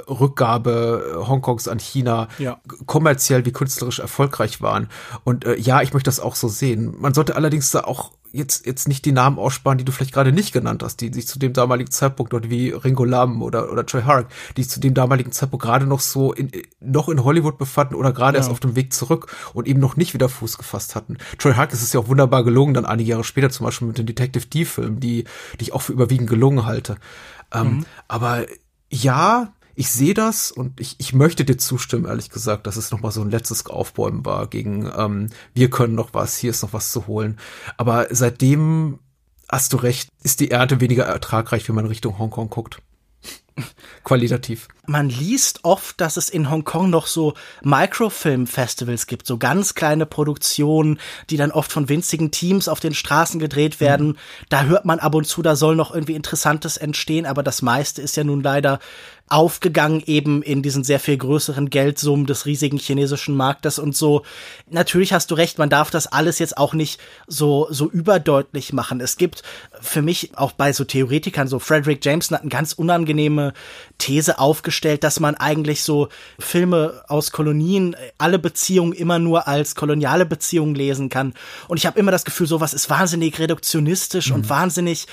äh, Rückgabe Hongkongs an China ja. kommerziell wie künstlerisch erfolgreich waren. Und äh, ja, ich möchte das auch so sehen. Man sollte allerdings da auch jetzt, jetzt nicht die Namen aussparen, die du vielleicht gerade nicht genannt hast, die sich zu dem damaligen Zeitpunkt dort wie Ringo Lam oder, oder Troy Hark, die sich zu dem damaligen Zeitpunkt gerade noch so in, noch in Hollywood befanden oder gerade ja. erst auf dem Weg zurück und eben noch nicht wieder Fuß gefasst hatten. Troy Hark ist es ja auch wunderbar gelungen, dann einige Jahre später zum Beispiel mit den Detective D-Filmen, die, die ich auch für überwiegend gelungen halte. Ähm, mhm. Aber ja, ich sehe das und ich, ich möchte dir zustimmen, ehrlich gesagt, dass es nochmal so ein letztes Aufbäumen war gegen, ähm, wir können noch was, hier ist noch was zu holen. Aber seitdem, hast du recht, ist die Ernte weniger ertragreich, wenn man Richtung Hongkong guckt. Qualitativ man liest oft, dass es in Hongkong noch so Microfilm-Festivals gibt, so ganz kleine Produktionen, die dann oft von winzigen Teams auf den Straßen gedreht werden. Mhm. Da hört man ab und zu, da soll noch irgendwie Interessantes entstehen, aber das meiste ist ja nun leider aufgegangen eben in diesen sehr viel größeren Geldsummen des riesigen chinesischen Marktes und so. Natürlich hast du recht, man darf das alles jetzt auch nicht so, so überdeutlich machen. Es gibt für mich auch bei so Theoretikern, so Frederick Jameson hat eine ganz unangenehme These aufgestellt, dass man eigentlich so Filme aus Kolonien, alle Beziehungen immer nur als koloniale Beziehungen lesen kann. Und ich habe immer das Gefühl, sowas ist wahnsinnig reduktionistisch mhm. und wahnsinnig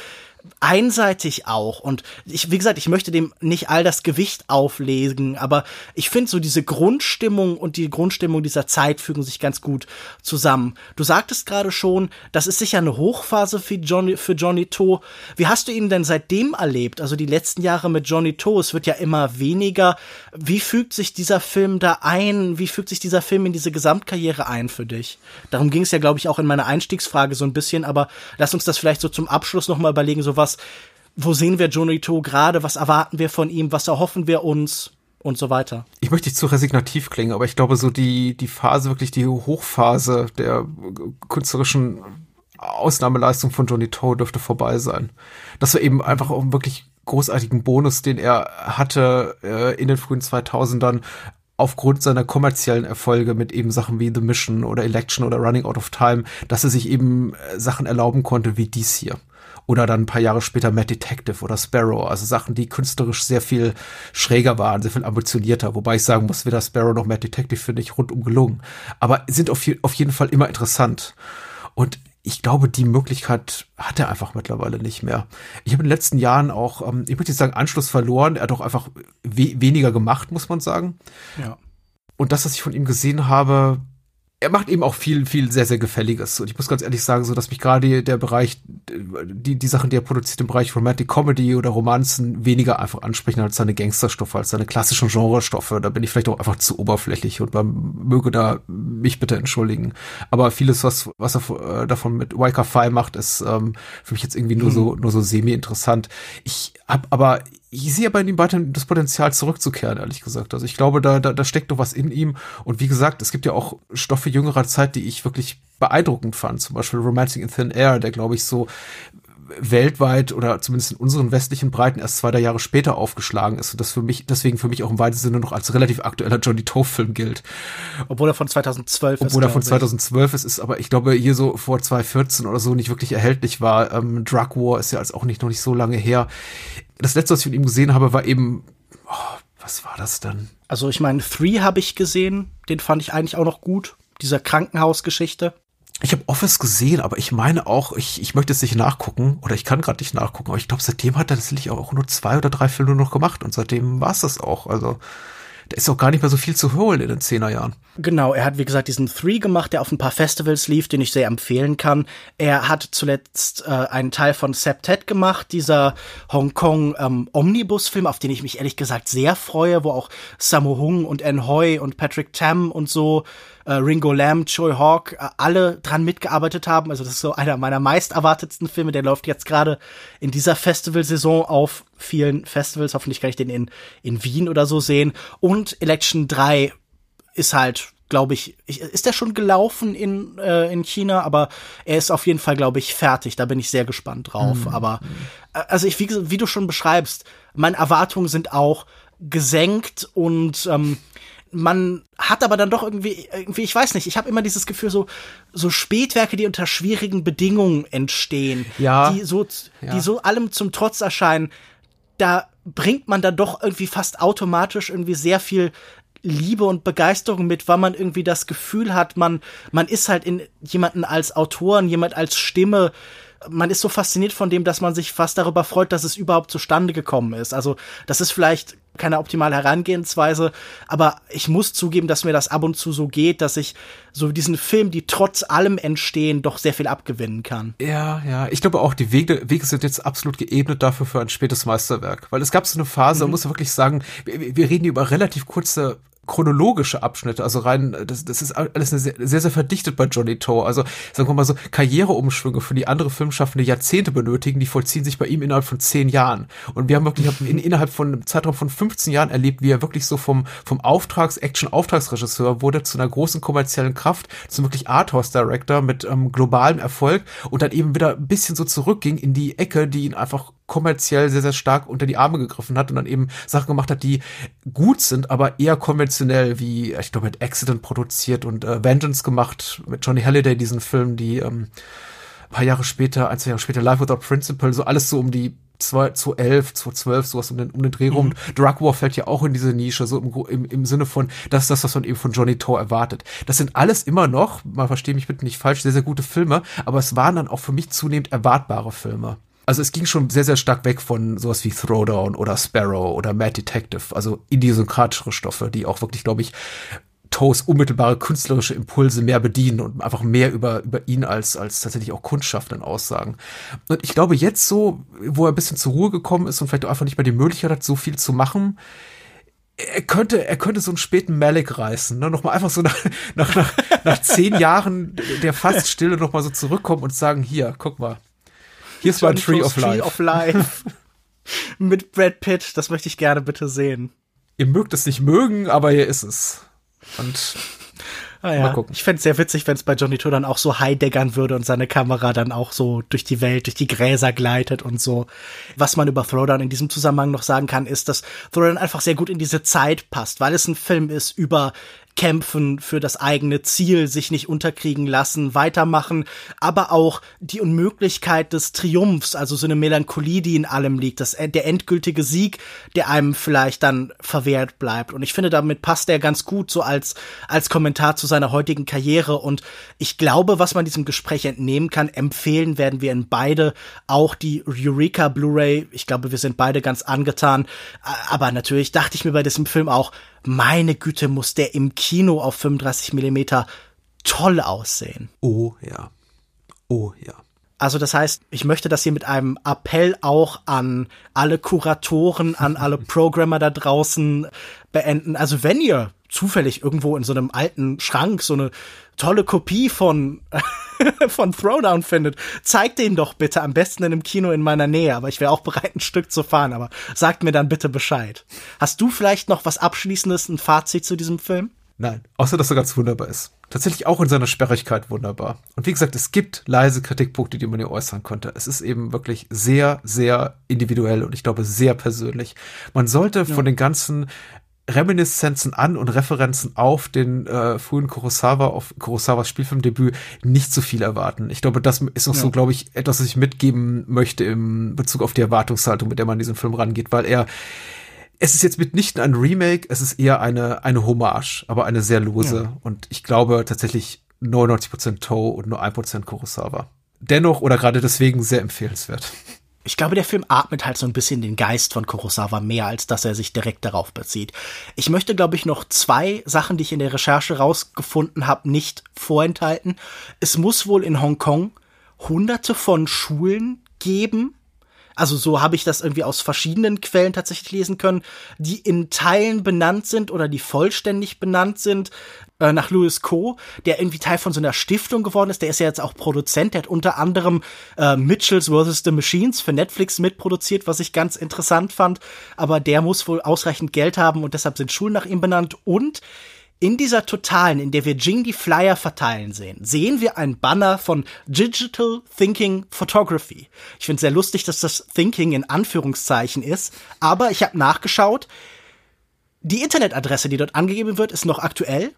einseitig auch. Und ich, wie gesagt, ich möchte dem nicht all das Gewicht auflegen, aber ich finde so diese Grundstimmung und die Grundstimmung dieser Zeit fügen sich ganz gut zusammen. Du sagtest gerade schon, das ist sicher eine Hochphase für Johnny, für Johnny To. Wie hast du ihn denn seitdem erlebt? Also die letzten Jahre mit Johnny To, es wird ja immer weniger. Wie fügt sich dieser Film da ein? Wie fügt sich dieser Film in diese Gesamtkarriere ein für dich? Darum ging es ja, glaube ich, auch in meiner Einstiegsfrage so ein bisschen, aber lass uns das vielleicht so zum Abschluss nochmal überlegen, so was, wo sehen wir Jonito gerade, was erwarten wir von ihm, was erhoffen wir uns und so weiter. Ich möchte nicht zu resignativ klingen, aber ich glaube, so die, die Phase, wirklich die Hochphase der künstlerischen Ausnahmeleistung von Johnny Toe dürfte vorbei sein. Das war eben einfach auch einen wirklich großartigen Bonus, den er hatte äh, in den frühen 2000ern aufgrund seiner kommerziellen Erfolge mit eben Sachen wie The Mission oder Election oder Running Out of Time, dass er sich eben äh, Sachen erlauben konnte wie dies hier oder dann ein paar Jahre später Mad Detective oder Sparrow, also Sachen, die künstlerisch sehr viel schräger waren, sehr viel ambitionierter, wobei ich sagen muss, weder Sparrow noch Mad Detective finde ich rundum gelungen, aber sind auf, auf jeden Fall immer interessant und ich glaube, die Möglichkeit hat er einfach mittlerweile nicht mehr. Ich habe in den letzten Jahren auch, ähm, ich möchte nicht sagen, Anschluss verloren. Er hat auch einfach we weniger gemacht, muss man sagen. Ja. Und das, was ich von ihm gesehen habe, er macht eben auch viel, viel sehr, sehr Gefälliges. Und ich muss ganz ehrlich sagen, so dass mich gerade der Bereich, die, die Sachen, die er produziert im Bereich Romantic Comedy oder Romanzen weniger einfach ansprechen als seine Gangsterstoffe, als seine klassischen Genrestoffe. Da bin ich vielleicht auch einfach zu oberflächlich und man möge da mich bitte entschuldigen. Aber vieles, was, was er äh, davon mit Waika Fi macht, ist ähm, für mich jetzt irgendwie nur so, nur so semi-interessant. Ich hab aber ich sehe aber in ihm weiterhin das Potenzial zurückzukehren, ehrlich gesagt. Also ich glaube, da, da, da steckt noch was in ihm. Und wie gesagt, es gibt ja auch Stoffe jüngerer Zeit, die ich wirklich beeindruckend fand. Zum Beispiel Romantic in Thin Air, der, glaube ich, so weltweit oder zumindest in unseren westlichen Breiten erst zwei, drei Jahre später aufgeschlagen ist und das für mich, deswegen für mich auch im weitesten Sinne noch als relativ aktueller Johnny Toe-Film gilt. Obwohl er von 2012 Obwohl ist. Obwohl er von 2012 ist, ist aber ich glaube hier so vor 2014 oder so nicht wirklich erhältlich war. Ähm, Drug War ist ja als auch nicht noch nicht so lange her das letzte, was ich von ihm gesehen habe, war eben, oh, was war das dann? Also ich meine, Three habe ich gesehen, den fand ich eigentlich auch noch gut, dieser Krankenhausgeschichte. Ich habe Office gesehen, aber ich meine auch, ich, ich möchte es nicht nachgucken oder ich kann gerade nicht nachgucken, aber ich glaube, seitdem hat er tatsächlich auch nur zwei oder drei Filme noch gemacht und seitdem war es das auch. Also da ist auch gar nicht mehr so viel zu holen in den Zehnerjahren. Genau, er hat wie gesagt diesen Three gemacht, der auf ein paar Festivals lief, den ich sehr empfehlen kann. Er hat zuletzt äh, einen Teil von Septet gemacht, dieser Hongkong ähm, Omnibus-Film, auf den ich mich ehrlich gesagt sehr freue, wo auch Sammo Hung und En Hoi und Patrick Tam und so äh, Ringo Lamb, Choi Hawk, äh, alle dran mitgearbeitet haben. Also das ist so einer meiner meist erwartetsten Filme. Der läuft jetzt gerade in dieser Festivalsaison auf vielen Festivals. Hoffentlich kann ich den in, in Wien oder so sehen. Und Election 3 ist halt glaube ich, ist der schon gelaufen in, äh, in China, aber er ist auf jeden Fall, glaube ich, fertig. Da bin ich sehr gespannt drauf. Mhm. Aber äh, also ich, wie, wie du schon beschreibst, meine Erwartungen sind auch gesenkt und ähm, man hat aber dann doch irgendwie, irgendwie, ich weiß nicht, ich habe immer dieses Gefühl, so, so Spätwerke, die unter schwierigen Bedingungen entstehen, ja, die so, ja. die so allem zum Trotz erscheinen, da bringt man dann doch irgendwie fast automatisch irgendwie sehr viel Liebe und Begeisterung mit, weil man irgendwie das Gefühl hat, man, man ist halt in jemanden als Autoren, jemand als Stimme man ist so fasziniert von dem, dass man sich fast darüber freut, dass es überhaupt zustande gekommen ist. Also das ist vielleicht keine optimale Herangehensweise, aber ich muss zugeben, dass mir das ab und zu so geht, dass ich so diesen Film, die trotz allem entstehen, doch sehr viel abgewinnen kann. Ja, ja. Ich glaube auch, die Wege, Wege sind jetzt absolut geebnet dafür für ein spätes Meisterwerk. Weil es gab so eine Phase, mhm. man muss wirklich sagen, wir, wir reden über relativ kurze chronologische Abschnitte, also rein, das, das ist alles sehr, sehr, sehr verdichtet bei Johnny Toe. Also sagen wir mal so, Karriereumschwünge, für die andere Filmschaffende Jahrzehnte benötigen, die vollziehen sich bei ihm innerhalb von zehn Jahren. Und wir haben wirklich in, innerhalb von einem Zeitraum von 15 Jahren erlebt, wie er wirklich so vom, vom Auftrags-, Action-Auftragsregisseur wurde zu einer großen kommerziellen Kraft, zum wirklich Arthouse-Director mit ähm, globalem Erfolg und dann eben wieder ein bisschen so zurückging in die Ecke, die ihn einfach kommerziell sehr, sehr stark unter die Arme gegriffen hat und dann eben Sachen gemacht hat, die gut sind, aber eher konventionell, wie, ich glaube, mit Accident produziert und äh, Vengeance gemacht, mit Johnny Halliday, diesen Film, die ähm, paar Jahre später, ein, zwei Jahre später, Life Without Principle, so alles so um die 2011, 2012, sowas um den, um den Dreh rum. Mhm. Drug War fällt ja auch in diese Nische, so im, im, im Sinne von, das ist das, was man eben von Johnny Toe erwartet. Das sind alles immer noch, man verstehe mich bitte nicht falsch, sehr, sehr gute Filme, aber es waren dann auch für mich zunehmend erwartbare Filme. Also es ging schon sehr, sehr stark weg von sowas wie Throwdown oder Sparrow oder Mad Detective, also idiosynkratischere Stoffe, die auch wirklich, glaube ich, Toes unmittelbare künstlerische Impulse mehr bedienen und einfach mehr über, über ihn als, als tatsächlich auch Kundschaft dann aussagen. Und ich glaube, jetzt so, wo er ein bisschen zur Ruhe gekommen ist und vielleicht auch einfach nicht mehr die Möglichkeit hat, so viel zu machen, er könnte, er könnte so einen späten Malik reißen, ne? Nochmal einfach so nach, nach, nach, nach zehn Jahren der fast Stille nochmal so zurückkommen und sagen, hier, guck mal, hier ist mein Tree of Life. Tree of Life. Mit Brad Pitt, das möchte ich gerne bitte sehen. Ihr mögt es nicht mögen, aber hier ist es. Und Ah, ja. Mal gucken. Ich fände es sehr witzig, wenn es bei Johnny Tour dann auch so highdeggern würde und seine Kamera dann auch so durch die Welt, durch die Gräser gleitet und so. Was man über Throwdown in diesem Zusammenhang noch sagen kann, ist, dass Throwdown einfach sehr gut in diese Zeit passt, weil es ein Film ist über kämpfen für das eigene Ziel, sich nicht unterkriegen lassen, weitermachen, aber auch die Unmöglichkeit des Triumphs, also so eine Melancholie, die in allem liegt, das, äh, der endgültige Sieg, der einem vielleicht dann verwehrt bleibt. Und ich finde, damit passt er ganz gut so als, als Kommentar zu seiner heutigen Karriere. Und ich glaube, was man diesem Gespräch entnehmen kann, empfehlen werden wir in beide auch die Eureka Blu-ray. Ich glaube, wir sind beide ganz angetan. Aber natürlich dachte ich mir bei diesem Film auch, meine Güte, muss der im Kino auf 35 Millimeter toll aussehen. Oh ja. Oh ja. Also das heißt, ich möchte das hier mit einem Appell auch an alle Kuratoren, an alle Programmer da draußen beenden. Also wenn ihr zufällig irgendwo in so einem alten Schrank so eine tolle Kopie von, von Throwdown findet, zeigt den doch bitte am besten in einem Kino in meiner Nähe. Aber ich wäre auch bereit, ein Stück zu fahren. Aber sagt mir dann bitte Bescheid. Hast du vielleicht noch was Abschließendes, ein Fazit zu diesem Film? Nein, außer dass er ganz wunderbar ist. Tatsächlich auch in seiner Sperrigkeit wunderbar. Und wie gesagt, es gibt leise Kritikpunkte, die man hier äußern konnte. Es ist eben wirklich sehr, sehr individuell und ich glaube sehr persönlich. Man sollte ja. von den ganzen Reminiszenzen an und Referenzen auf den äh, frühen Kurosawa, auf Kurosawas Spielfilmdebüt nicht zu viel erwarten. Ich glaube, das ist auch ja. so, glaube ich, etwas, was ich mitgeben möchte im Bezug auf die Erwartungshaltung, mit der man diesen Film rangeht, weil er es ist jetzt mitnichten ein Remake, es ist eher eine, eine Hommage, aber eine sehr lose. Ja. Und ich glaube tatsächlich 99% Toe und nur 1% Kurosawa. Dennoch oder gerade deswegen sehr empfehlenswert ich glaube, der Film atmet halt so ein bisschen den Geist von Kurosawa mehr, als dass er sich direkt darauf bezieht. Ich möchte, glaube ich, noch zwei Sachen, die ich in der Recherche rausgefunden habe, nicht vorenthalten. Es muss wohl in Hongkong hunderte von Schulen geben, also so habe ich das irgendwie aus verschiedenen Quellen tatsächlich lesen können, die in Teilen benannt sind oder die vollständig benannt sind äh, nach Louis Co., der irgendwie Teil von so einer Stiftung geworden ist. Der ist ja jetzt auch Produzent. Der hat unter anderem äh, Mitchells vs. The Machines für Netflix mitproduziert, was ich ganz interessant fand. Aber der muss wohl ausreichend Geld haben und deshalb sind Schulen nach ihm benannt. Und in dieser Totalen, in der wir Jing die Flyer verteilen sehen, sehen wir ein Banner von Digital Thinking Photography. Ich finde es sehr lustig, dass das Thinking in Anführungszeichen ist, aber ich habe nachgeschaut. Die Internetadresse, die dort angegeben wird, ist noch aktuell.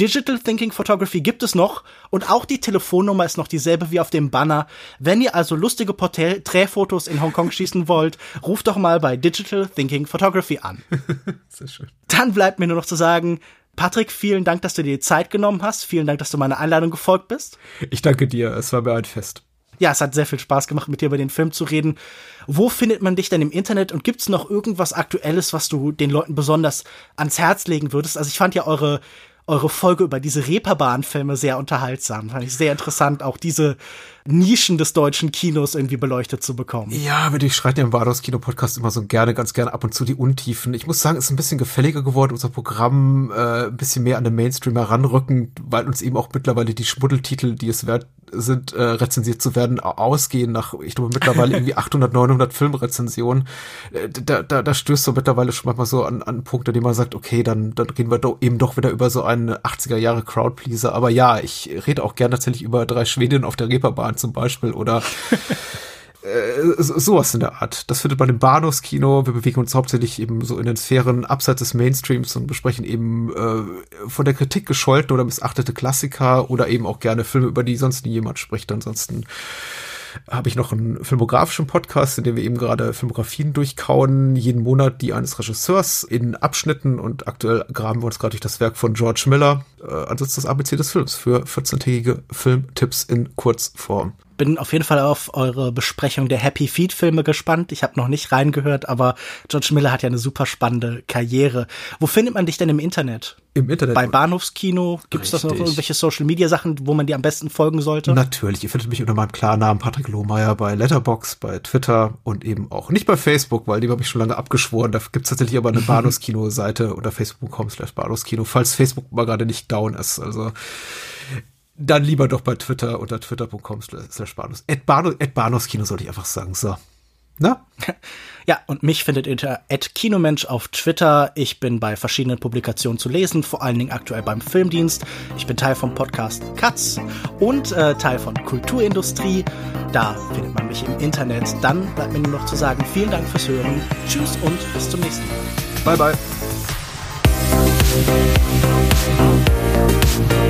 Digital Thinking Photography gibt es noch und auch die Telefonnummer ist noch dieselbe wie auf dem Banner. Wenn ihr also lustige Porträtfotos in Hongkong schießen wollt, ruft doch mal bei Digital Thinking Photography an. Sehr schön. Dann bleibt mir nur noch zu sagen, Patrick, vielen Dank, dass du dir die Zeit genommen hast. Vielen Dank, dass du meiner Einladung gefolgt bist. Ich danke dir. Es war mir ein Fest. Ja, es hat sehr viel Spaß gemacht, mit dir über den Film zu reden. Wo findet man dich denn im Internet und gibt's noch irgendwas Aktuelles, was du den Leuten besonders ans Herz legen würdest? Also ich fand ja eure eure Folge über diese Reeperbahn-Filme sehr unterhaltsam. Fand ich sehr interessant, auch diese Nischen des deutschen Kinos irgendwie beleuchtet zu bekommen. Ja, aber die schreiten ja im Bados Kino Podcast immer so gerne, ganz gerne ab und zu die Untiefen. Ich muss sagen, es ist ein bisschen gefälliger geworden, unser Programm äh, ein bisschen mehr an den Mainstream heranrücken, weil uns eben auch mittlerweile die Schmuddeltitel, die es wert sind, äh, rezensiert zu werden, ausgehen nach, ich glaube, mittlerweile irgendwie 800, 900 Filmrezensionen. Äh, da, da, da stößt so mittlerweile schon manchmal so an, an Punkte, die man sagt, okay, dann, dann gehen wir doch eben doch wieder über so einen 80er Jahre Crowdpleaser. Aber ja, ich rede auch gern tatsächlich über drei Schwedinnen auf der Reeperbahn zum Beispiel oder äh, sowas in der Art. Das findet man im Bahnhofskino. Wir bewegen uns hauptsächlich eben so in den Sphären abseits des Mainstreams und besprechen eben äh, von der Kritik gescholtene oder missachtete Klassiker oder eben auch gerne Filme, über die sonst nie jemand spricht. Ansonsten habe ich noch einen filmografischen Podcast, in dem wir eben gerade Filmografien durchkauen, jeden Monat die eines Regisseurs in Abschnitten und aktuell graben wir uns gerade durch das Werk von George Miller. Äh, ansonsten das ABC des Films für 14-tägige Filmtipps in Kurzform bin auf jeden Fall auf eure Besprechung der Happy Feet Filme gespannt. Ich habe noch nicht reingehört, aber George Miller hat ja eine super spannende Karriere. Wo findet man dich denn im Internet? Im Internet. Bei Bahnhofskino gibt es das noch irgendwelche Social Media Sachen, wo man dir am besten folgen sollte? Natürlich. Ihr findet mich unter meinem Klarnamen Patrick Lohmeier bei Letterbox, bei Twitter und eben auch nicht bei Facebook, weil die habe ich schon lange abgeschworen. Da gibt es tatsächlich aber eine Bahnhofskino-Seite unter facebook.com slash Bahnhofskino, falls Facebook mal gerade nicht down ist. Also dann lieber doch bei Twitter unter twitter.com slash Banos, at Banos-Kino sollte ich einfach sagen. So. Na? Ja, und mich findet ihr unter Kinomensch auf Twitter. Ich bin bei verschiedenen Publikationen zu lesen, vor allen Dingen aktuell beim Filmdienst. Ich bin Teil vom Podcast Katz und äh, Teil von Kulturindustrie. Da findet man mich im Internet. Dann bleibt mir nur noch zu sagen, vielen Dank fürs Hören. Tschüss und bis zum nächsten Mal. Bye, bye.